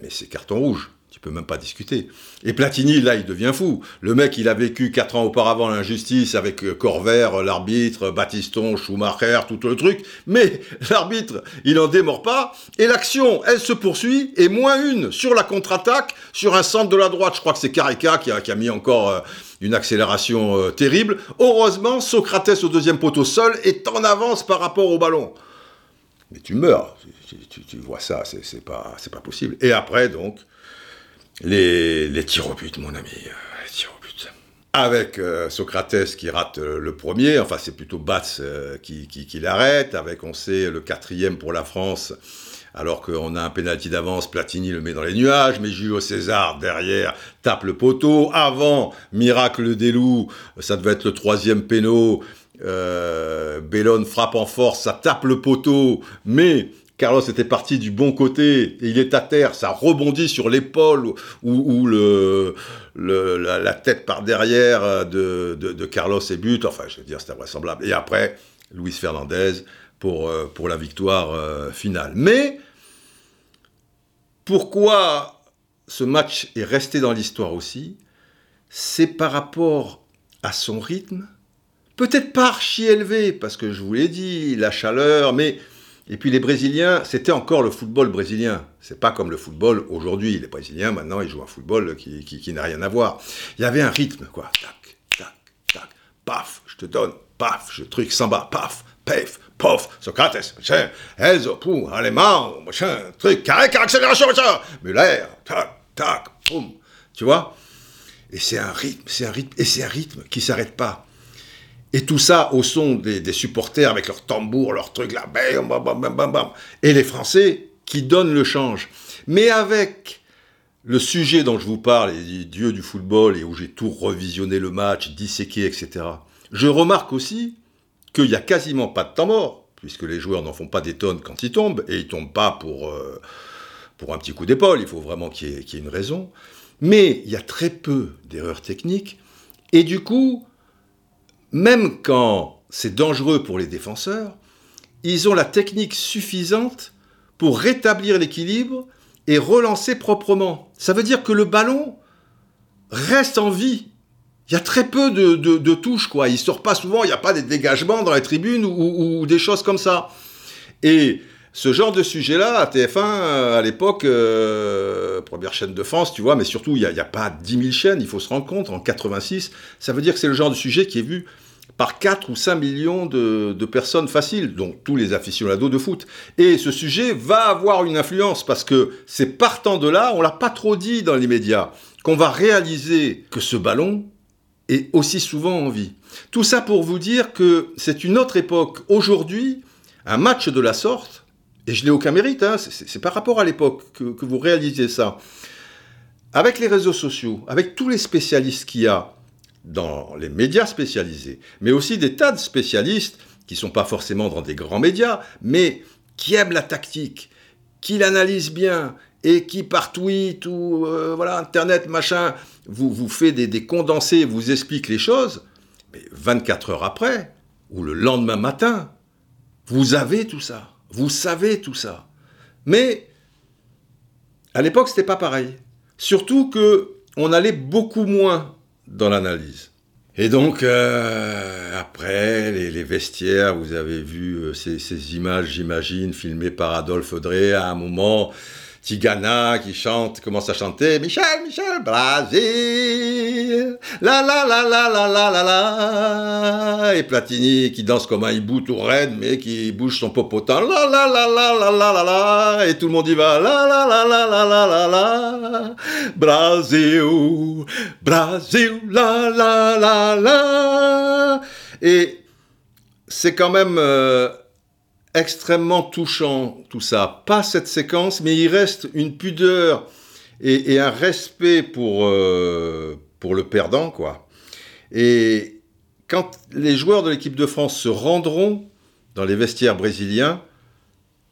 mais c'est carton rouge. Peux même pas discuter. Et Platini, là, il devient fou. Le mec, il a vécu quatre ans auparavant l'injustice avec euh, Corvère, l'arbitre, Batiston, Schumacher, tout le truc. Mais l'arbitre, il en démord pas. Et l'action, elle se poursuit. Et moins une sur la contre-attaque, sur un centre de la droite. Je crois que c'est Carica qui a, mis encore euh, une accélération euh, terrible. Heureusement, Socrates au deuxième poteau seul est en avance par rapport au ballon. Mais tu meurs. Tu, vois ça, c'est pas, pas possible. Et après, donc, les, tirs au but, mon ami. Les tirs au but. Avec euh, Socrates qui rate euh, le premier, enfin c'est plutôt Batz euh, qui l'arrête, avec on sait le quatrième pour la France, alors qu'on a un pénalty d'avance, Platini le met dans les nuages, mais Julio César derrière tape le poteau. Avant, miracle des loups, ça devait être le troisième péno. Euh, Bellone frappe en force, ça tape le poteau, mais Carlos était parti du bon côté il est à terre, ça rebondit sur l'épaule ou, la, tête par derrière de, de, Carlos et but. Enfin, je veux dire, c'était vraisemblable. Et après, Luis Fernandez pour, euh, pour la victoire euh, finale. Mais pourquoi ce match est resté dans l'histoire aussi? C'est par rapport à son rythme, peut-être pas archi élevé, parce que je vous l'ai dit, la chaleur, mais et puis les Brésiliens, c'était encore le football brésilien. C'est pas comme le football aujourd'hui. Les Brésiliens, maintenant, ils jouent un football qui, qui, qui n'a rien à voir. Il y avait un rythme, quoi. Tac, tac, tac, paf, je te donne, paf, je truc, samba, paf, paf, pof, Socrates, machin, Enzo, pou, allemand, machin, truc, carré, accélération, machin, Muller, tac, tac, poum. Tu vois? Et c'est un rythme, c'est un rythme, et c'est un rythme qui s'arrête pas. Et tout ça au son des, supporters avec leurs tambours, leurs trucs là, bam, bam, bam, bam, bam. Et les Français qui donnent le change. Mais avec le sujet dont je vous parle, les dieux du football, et où j'ai tout revisionné le match, disséqué, etc., je remarque aussi qu'il n'y a quasiment pas de temps mort, puisque les joueurs n'en font pas des tonnes quand ils tombent, et ils tombent pas pour, euh, pour un petit coup d'épaule, il faut vraiment qu'il y, qu y, ait une raison. Mais il y a très peu d'erreurs techniques, et du coup, même quand c'est dangereux pour les défenseurs, ils ont la technique suffisante pour rétablir l'équilibre et relancer proprement. Ça veut dire que le ballon reste en vie. Il y a très peu de, touches, quoi. Il sort pas souvent, il n'y a pas des dégagements dans la tribune ou, des choses comme ça. Et ce genre de sujet-là, à TF1, à l'époque, euh, première chaîne de France, tu vois, mais surtout, il n'y a, a, pas 10 000 chaînes, il faut se rendre compte, en 86, ça veut dire que c'est le genre de sujet qui est vu par 4 ou 5 millions de, personnes faciles, donc tous les aficionados de foot. Et ce sujet va avoir une influence parce que c'est partant de là, on l'a pas trop dit dans les médias, qu'on va réaliser que ce ballon est aussi souvent en vie. Tout ça pour vous dire que c'est une autre époque. Aujourd'hui, un match de la sorte, et je n'ai aucun mérite, hein, c'est par rapport à l'époque que, que vous réalisez ça, avec les réseaux sociaux, avec tous les spécialistes qu'il y a, dans les médias spécialisés, mais aussi des tas de spécialistes qui ne sont pas forcément dans des grands médias, mais qui aiment la tactique, qui l'analysent bien et qui par tweet ou euh, voilà internet machin vous vous fait des, des, condensés, vous explique les choses. Mais 24 heures après ou le lendemain matin, vous avez tout ça, vous savez tout ça. Mais à l'époque c'était pas pareil. Surtout que on allait beaucoup moins dans l'analyse. Et donc, euh, après, les, vestiaires, vous avez vu euh, ces, ces, images, j'imagine, filmées par Adolphe Drey à un moment, Tigana qui chante, commence à chanter Michel, Michel, Brasil, la la la la la la la la, et Platini qui danse comme un hibou tout raide, mais qui bouge son popotin, la la la la la la la la, et tout le monde y va, la la la la la la la la, Brasil, Brasil, la la la la, et c'est quand même euh, extrêmement touchant tout ça. Pas cette séquence, mais il reste une pudeur et, un respect pour, euh, pour le perdant, quoi. Et quand les joueurs de l'équipe de France se rendront dans les vestiaires brésiliens,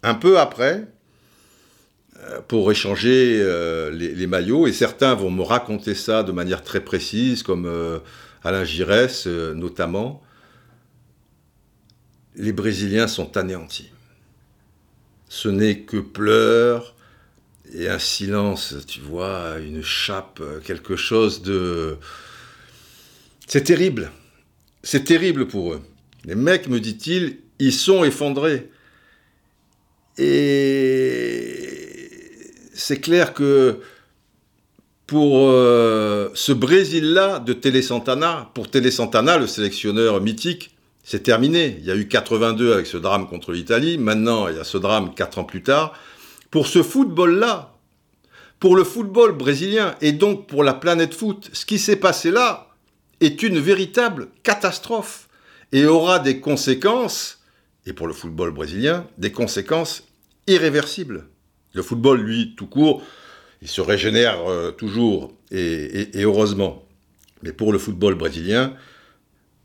un peu après, euh, pour échanger euh, les, maillots, et certains vont me raconter ça de manière très précise, comme Alain Giresse notamment, les Brésiliens sont anéantis. Ce n'est que pleurs et un silence, tu vois, une chape, quelque chose de... C'est terrible. C'est terrible pour eux. Les mecs, me dit-il, ils sont effondrés. Et c'est clair que pour euh, ce Brésil-là de Télé Santana, pour Télé Santana, le sélectionneur mythique, c'est terminé. Il y a eu 82 avec ce drame contre l'Italie. Maintenant, il y a ce drame 4 ans plus tard. Pour ce football-là, pour le football brésilien et donc pour la planète foot, ce qui s'est passé là est une véritable catastrophe et aura des conséquences, et pour le football brésilien, des conséquences irréversibles. Le football, lui, tout court, il se régénère euh, toujours, et, heureusement. Mais pour le football brésilien,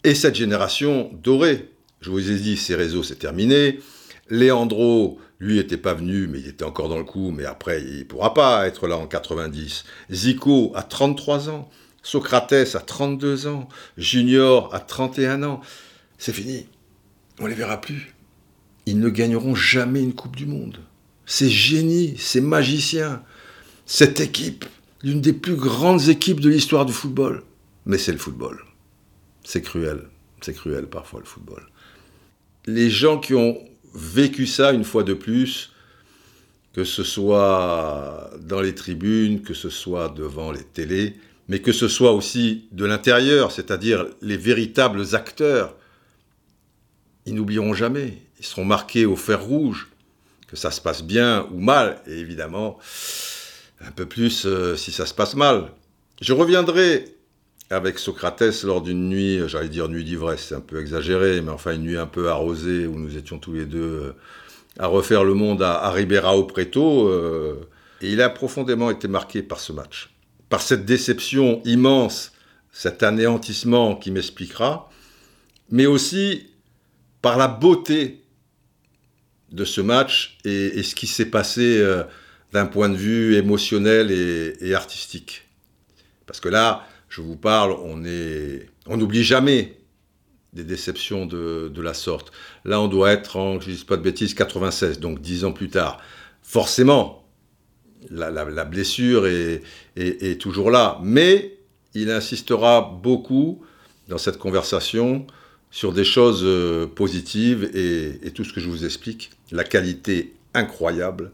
et cette génération dorée, je vous ai dit, ces réseaux, c'est terminé. Leandro, lui, n'était pas venu, mais il était encore dans le coup, mais après, il ne pourra pas être là en 90. Zico, à 33 ans. Socrates, à 32 ans. Junior, à 31 ans. C'est fini. On les verra plus. Ils ne gagneront jamais une Coupe du Monde. Ces génies, ces magiciens, cette équipe, l'une des plus grandes équipes de l'histoire du football. Mais c'est le football. C'est cruel. C'est cruel parfois le football. Les gens qui ont vécu ça une fois de plus, que ce soit dans les tribunes, que ce soit devant les télés, mais que ce soit aussi de l'intérieur, c'est-à-dire les véritables acteurs, ils n'oublieront jamais. Ils seront marqués au fer rouge, que ça se passe bien ou mal, et évidemment, un peu plus euh, si ça se passe mal. Je reviendrai avec Socrates lors d'une nuit, j'allais dire nuit d'ivresse, c'est un peu exagéré, mais enfin une nuit un peu arrosée où nous étions tous les deux euh, à refaire le monde à, à Ribeirão Preto. Euh, et il a profondément été marqué par ce match, par cette déception immense, cet anéantissement qui m'expliquera, mais aussi par la beauté de ce match et, ce qui s'est passé euh, d'un point de vue émotionnel et artistique. Parce que là, je vous parle, on n'oublie jamais des déceptions de, la sorte. Là, on doit être en, je ne dis pas de bêtises, 96, donc dix ans plus tard. Forcément, la, blessure est, est, toujours là, mais il insistera beaucoup dans cette conversation sur des choses euh, positives et, tout ce que je vous explique, la qualité incroyable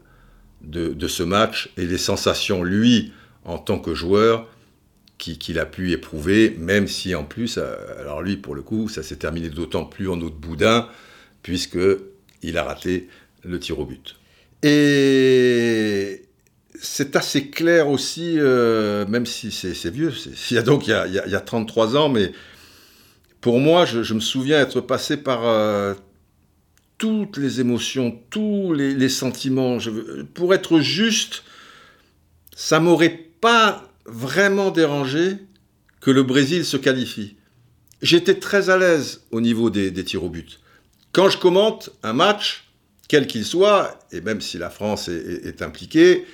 de ce match et les sensations, lui, en tant que joueur, qu'il a pu éprouver, même si en plus, euh, alors lui pour le coup, ça s'est terminé d'autant plus en eau de boudin, puisque il a raté le tir au but. Et c'est assez clair aussi, euh, même si c'est vieux, il y a donc il y a, il y a, 33 ans, mais pour moi, je, me souviens être passé par euh, toutes les émotions, tous les, sentiments. Pour être juste, ça m'aurait pas vraiment dérangé que le Brésil se qualifie. J'étais très à l'aise au niveau des, tirs au but. Quand je commente un match, quel qu'il soit, et même si la France est, impliquée,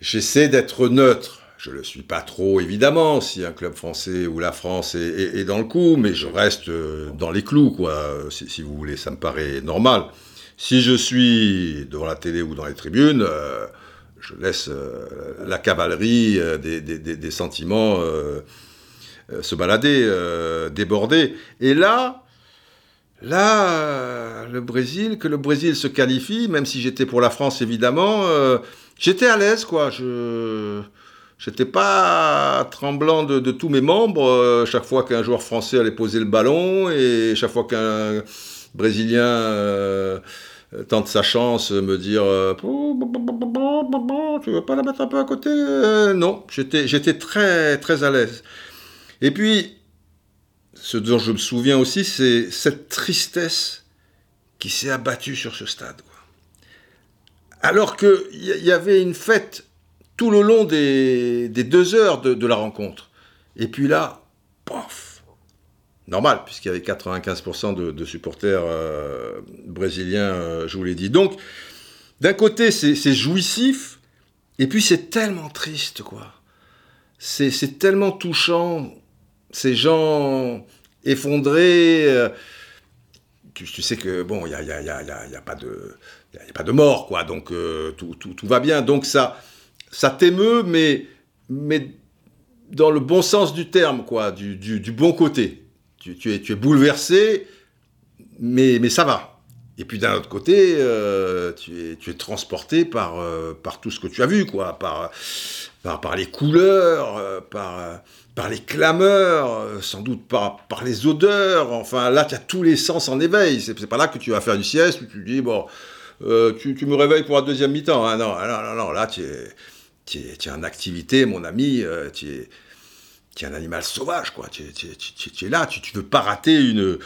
j'essaie d'être neutre. Je ne le suis pas trop, évidemment, si un club français ou la France est, dans le coup, mais je reste euh, dans les clous, quoi, si, vous voulez, ça me paraît normal. Si je suis devant la télé ou dans les tribunes, euh, je laisse euh, la cavalerie euh, des, sentiments euh, se balader, déborder. Et là, là, le Brésil, que le Brésil se qualifie, même si j'étais pour la France évidemment, j'étais à l'aise, quoi. Je J'étais pas tremblant de, tous mes membres chaque fois qu'un joueur français allait poser le ballon et chaque fois qu'un Brésilien tente sa chance, me dire euh, Tu veux pas la mettre un peu à côté euh, Non, j'étais très, très à l'aise. Et puis, ce dont je me souviens aussi, c'est cette tristesse qui s'est abattue sur ce stade. Alors qu'il y, avait une fête tout le long des, deux heures de, de la rencontre. Et puis là, pof normal, puisqu'il y avait 95% de, supporters euh, brésiliens, euh, je vous l'ai dit. Donc, d'un côté, c'est jouissif, et puis c'est tellement triste, quoi. C'est tellement touchant, ces gens effondrés. Euh, tu, sais que, bon, il n'y a, y a, pas de, pas de mort, quoi, donc tout, va bien. Donc ça, ça t'émeut, mais, dans le bon sens du terme, quoi, du bon côté tu, es, bouleversé, mais, ça va. Et puis d'un autre côté, euh, tu, es, transporté par, euh, par tout ce que tu as vu, quoi, par, les couleurs, euh, par, les clameurs, sans doute par, par les odeurs. Enfin, là, tu as tous les sens en éveil. C'est, pas là que tu vas faire du sieste, où tu dis, bon, tu, me réveilles pour la deuxième mi-temps. Hein. Non, non, non, non, là, tu es, en activité, mon ami, un animal sauvage, quoi. Tu, es là, tu ne veux pas rater une,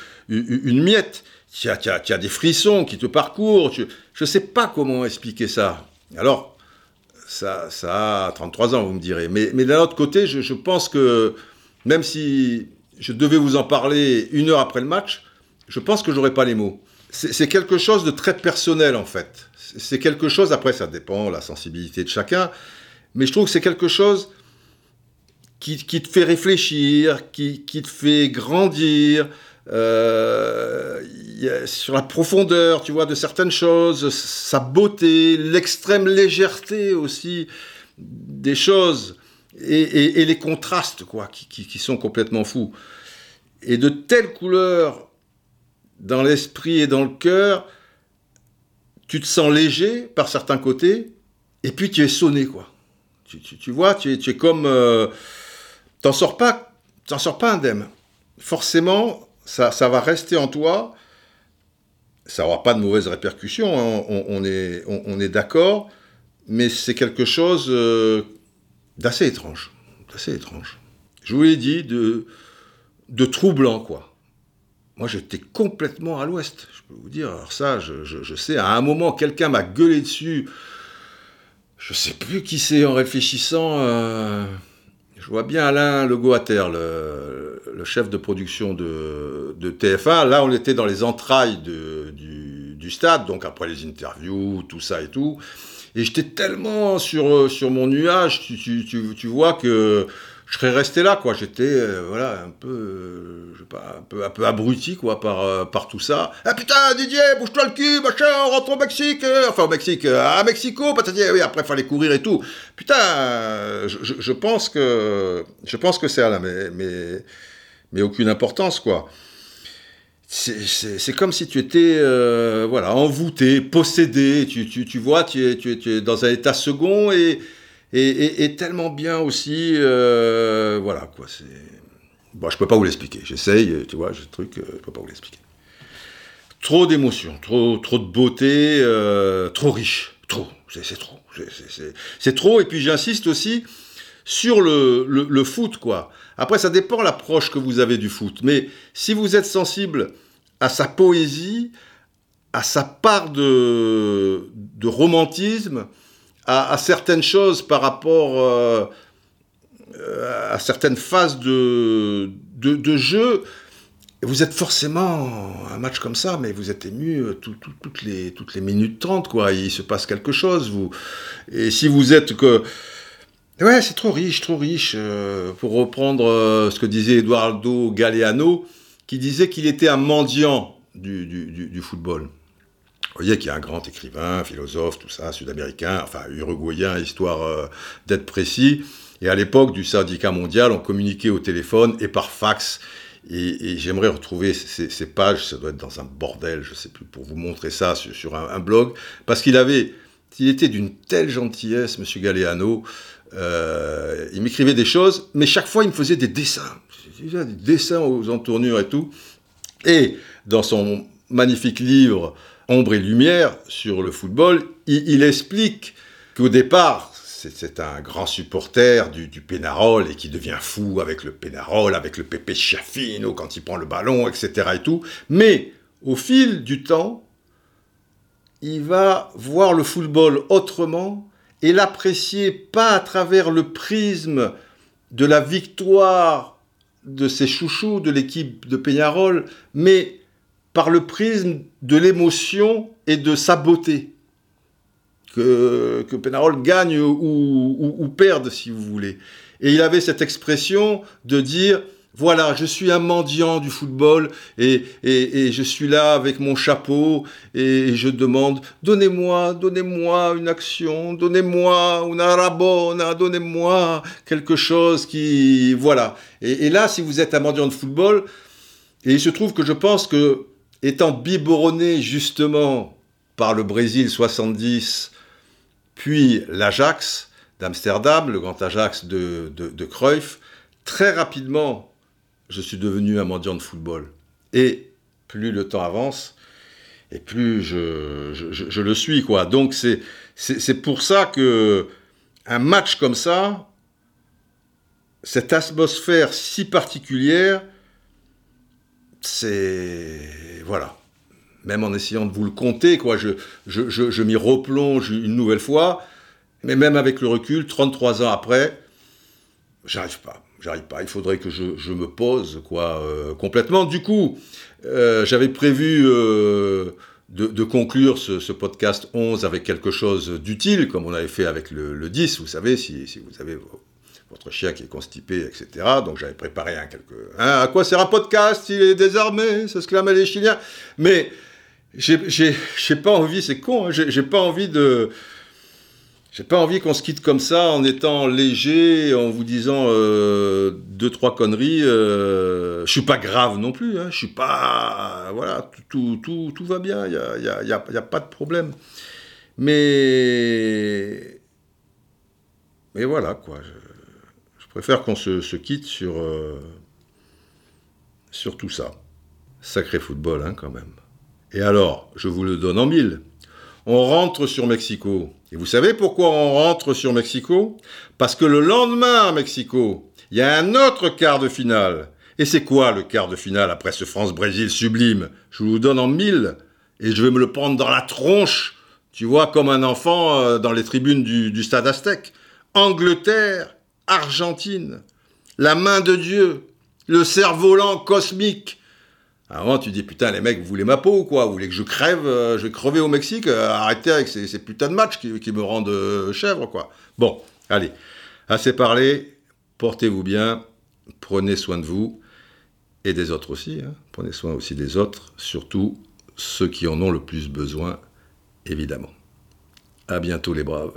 miette. As, as, des frissons qui te parcourent. je ne sais pas comment expliquer ça. Alors, ça, ça a 33 ans, vous me direz. Mais, mais d'un autre côté, je, je, pense que même si je devais vous en parler une heure après le match, je pense que j'aurais pas les mots. C'est quelque chose de très personnel, en fait. C'est quelque chose, après, ça dépend, la sensibilité de chacun, mais je trouve que c'est quelque chose qui, te fait réfléchir, qui, te fait grandir, euh, sur la profondeur, tu vois, de certaines choses, sa beauté, l'extrême légèreté aussi des choses, et, les contrastes, quoi, qui, sont complètement fous. Et de telles couleurs dans l'esprit et dans le cœur, tu te sens léger par certains côtés, et puis tu es sonné, quoi. Tu, vois, tu es, tu es comme... Euh, t'en sors pas, t'en sors pas indemne. Forcément, ça, va rester en toi. Ça n'aura pas de mauvaises répercussions, hein. on, est, d'accord, mais c'est quelque chose euh, d'assez étrange. D'assez étrange. Je vous l'ai dit, de, de troublant, quoi. Moi, j'étais complètement à l'ouest, je peux vous dire. Alors ça, je, je sais, à un moment, quelqu'un m'a gueulé dessus je sais plus qui c'est en réfléchissant. Euh, je vois bien Alain Le le, le chef de production de, de, TF1. Là, on était dans les entrailles du, du, stade, donc après les interviews, tout ça et tout. Et j'étais tellement sur, sur mon nuage, tu, tu, tu, tu vois que je serais resté là, quoi. J'étais, euh, voilà, un peu, euh, je sais pas, un peu, abruti, quoi, par, euh, par tout ça. Ah putain, Didier, bouge-toi le cul, machin, on rentre au Mexique, enfin au Mexique, à Mexico, patati, oui, après fallait courir et tout. Putain, je, pense que, je pense que c'est là, mais, mais, mais aucune importance, quoi. C'est comme si tu étais voilà envoûté, possédé, tu, tu, tu vois, tu es, tu, tu es dans un état second et, et, tellement bien aussi. Euh, voilà, quoi. C'est. Bon, je peux pas vous l'expliquer. J'essaye, tu vois, j'ai le truc, euh, je peux pas vous l'expliquer. Trop d'émotions, trop, trop de beauté, euh, trop riche, trop. C'est trop. C'est trop. Et puis j'insiste aussi sur le, foot, quoi. Après, ça dépend l'approche que vous avez du foot. Mais si vous êtes sensible à sa poésie, à sa part de romantisme, à, certaines choses par rapport euh, à certaines phases de, de, jeu. Vous êtes forcément un match comme ça, mais vous êtes ému euh, toutes, les, minutes 30, quoi. Il se passe quelque chose. Vous... Et si vous êtes que. Ouais, c'est trop riche, trop riche. Euh, pour reprendre ce que disait Eduardo Galeano, qui disait qu'il était un mendiant du football. Vous voyez qu'il y a un grand écrivain, philosophe, tout ça, sud-américain, enfin uruguayen, histoire euh, d'être précis. Et à l'époque du syndicat mondial, on communiquait au téléphone et par fax. Et, j'aimerais retrouver ces, pages, ça doit être dans un bordel, je ne sais plus, pour vous montrer ça sur, un, blog, parce qu'il avait, il était d'une telle gentillesse, Monsieur Galeano. Euh, il m'écrivait des choses, mais chaque fois il me faisait des dessins, des dessins aux entournures et tout. Et dans son magnifique livre Ombre et Lumière sur le football, il, explique qu'au départ, c'est un grand supporter du, du Pénarol et qui devient fou avec le Pénarol, avec le Pépé Chiafino quand il prend le ballon, etc. et tout. Mais au fil du temps, il va voir le football autrement et l'apprécier pas à travers le prisme de la victoire de ses chouchous de l'équipe de Peñarol, mais par le prisme de l'émotion et de sa beauté. Que, que Penarol gagne ou, perde, si vous voulez. Et il avait cette expression de dire, voilà, je suis un mendiant du football et, et, je suis là avec mon chapeau et, je demande, donnez-moi, donnez-moi une action, donnez-moi una rabona, donnez-moi quelque chose qui... Voilà. Et là, si vous êtes un mendiant de football, et il se trouve que je pense que étant biberonné justement par le Brésil 70, puis l'Ajax d'Amsterdam, le grand Ajax de, de, Cruyff, très rapidement, je suis devenu un mendiant de football. Et plus le temps avance, et plus je, je, le suis, quoi. Donc c'est, c'est, pour ça que, un match comme ça, cette atmosphère si particulière, c'est. Voilà. Même en essayant de vous le compter, quoi, je, je, m'y replonge une nouvelle fois. Mais même avec le recul, 33 ans après, j'arrive pas. J'arrive pas. Il faudrait que je, me pose, quoi, euh, complètement. Du coup, euh, j'avais prévu euh, de, conclure ce, podcast 11 avec quelque chose d'utile, comme on avait fait avec le, 10, vous savez, si, si vous avez votre chien qui est constipé, etc. Donc j'avais préparé un quelque... Hein, à quoi sert un podcast? Il est désarmé, s'exclamaient les Chiliens. Mais j'ai pas envie, c'est con, hein, j'ai pas envie de... J'ai pas envie qu'on se quitte comme ça en étant léger, en vous disant euh, deux trois conneries. Euh, je suis pas grave non plus. Hein, je suis pas voilà tout tout, tout, va bien. Il y a, y, a, y a, pas de problème. Mais mais voilà quoi. Préfère qu'on se, se, quitte sur euh, sur tout ça. Sacré football hein, quand même. Et alors, je vous le donne en mille. On rentre sur Mexico. Et vous savez pourquoi on rentre sur Mexico? Parce que le lendemain à Mexico, il y a un autre quart de finale. Et c'est quoi le quart de finale après ce France-Brésil sublime? Je vous le donne en mille. Et je vais me le prendre dans la tronche, tu vois, comme un enfant euh, dans les tribunes du, du stade Aztèque. Angleterre, Argentine, la main de Dieu, le cerf-volant cosmique, avant, tu dis, putain, les mecs, vous voulez ma peau ou quoi? Vous voulez que je crève euh, Je vais crever au Mexique? Euh, Arrêtez avec ces, putains de matchs qui, me rendent euh, chèvre, quoi. Bon, allez. Assez parlé. Portez-vous bien. Prenez soin de vous. Et des autres aussi. Hein. Prenez soin aussi des autres. Surtout ceux qui en ont le plus besoin, évidemment. À bientôt, les braves.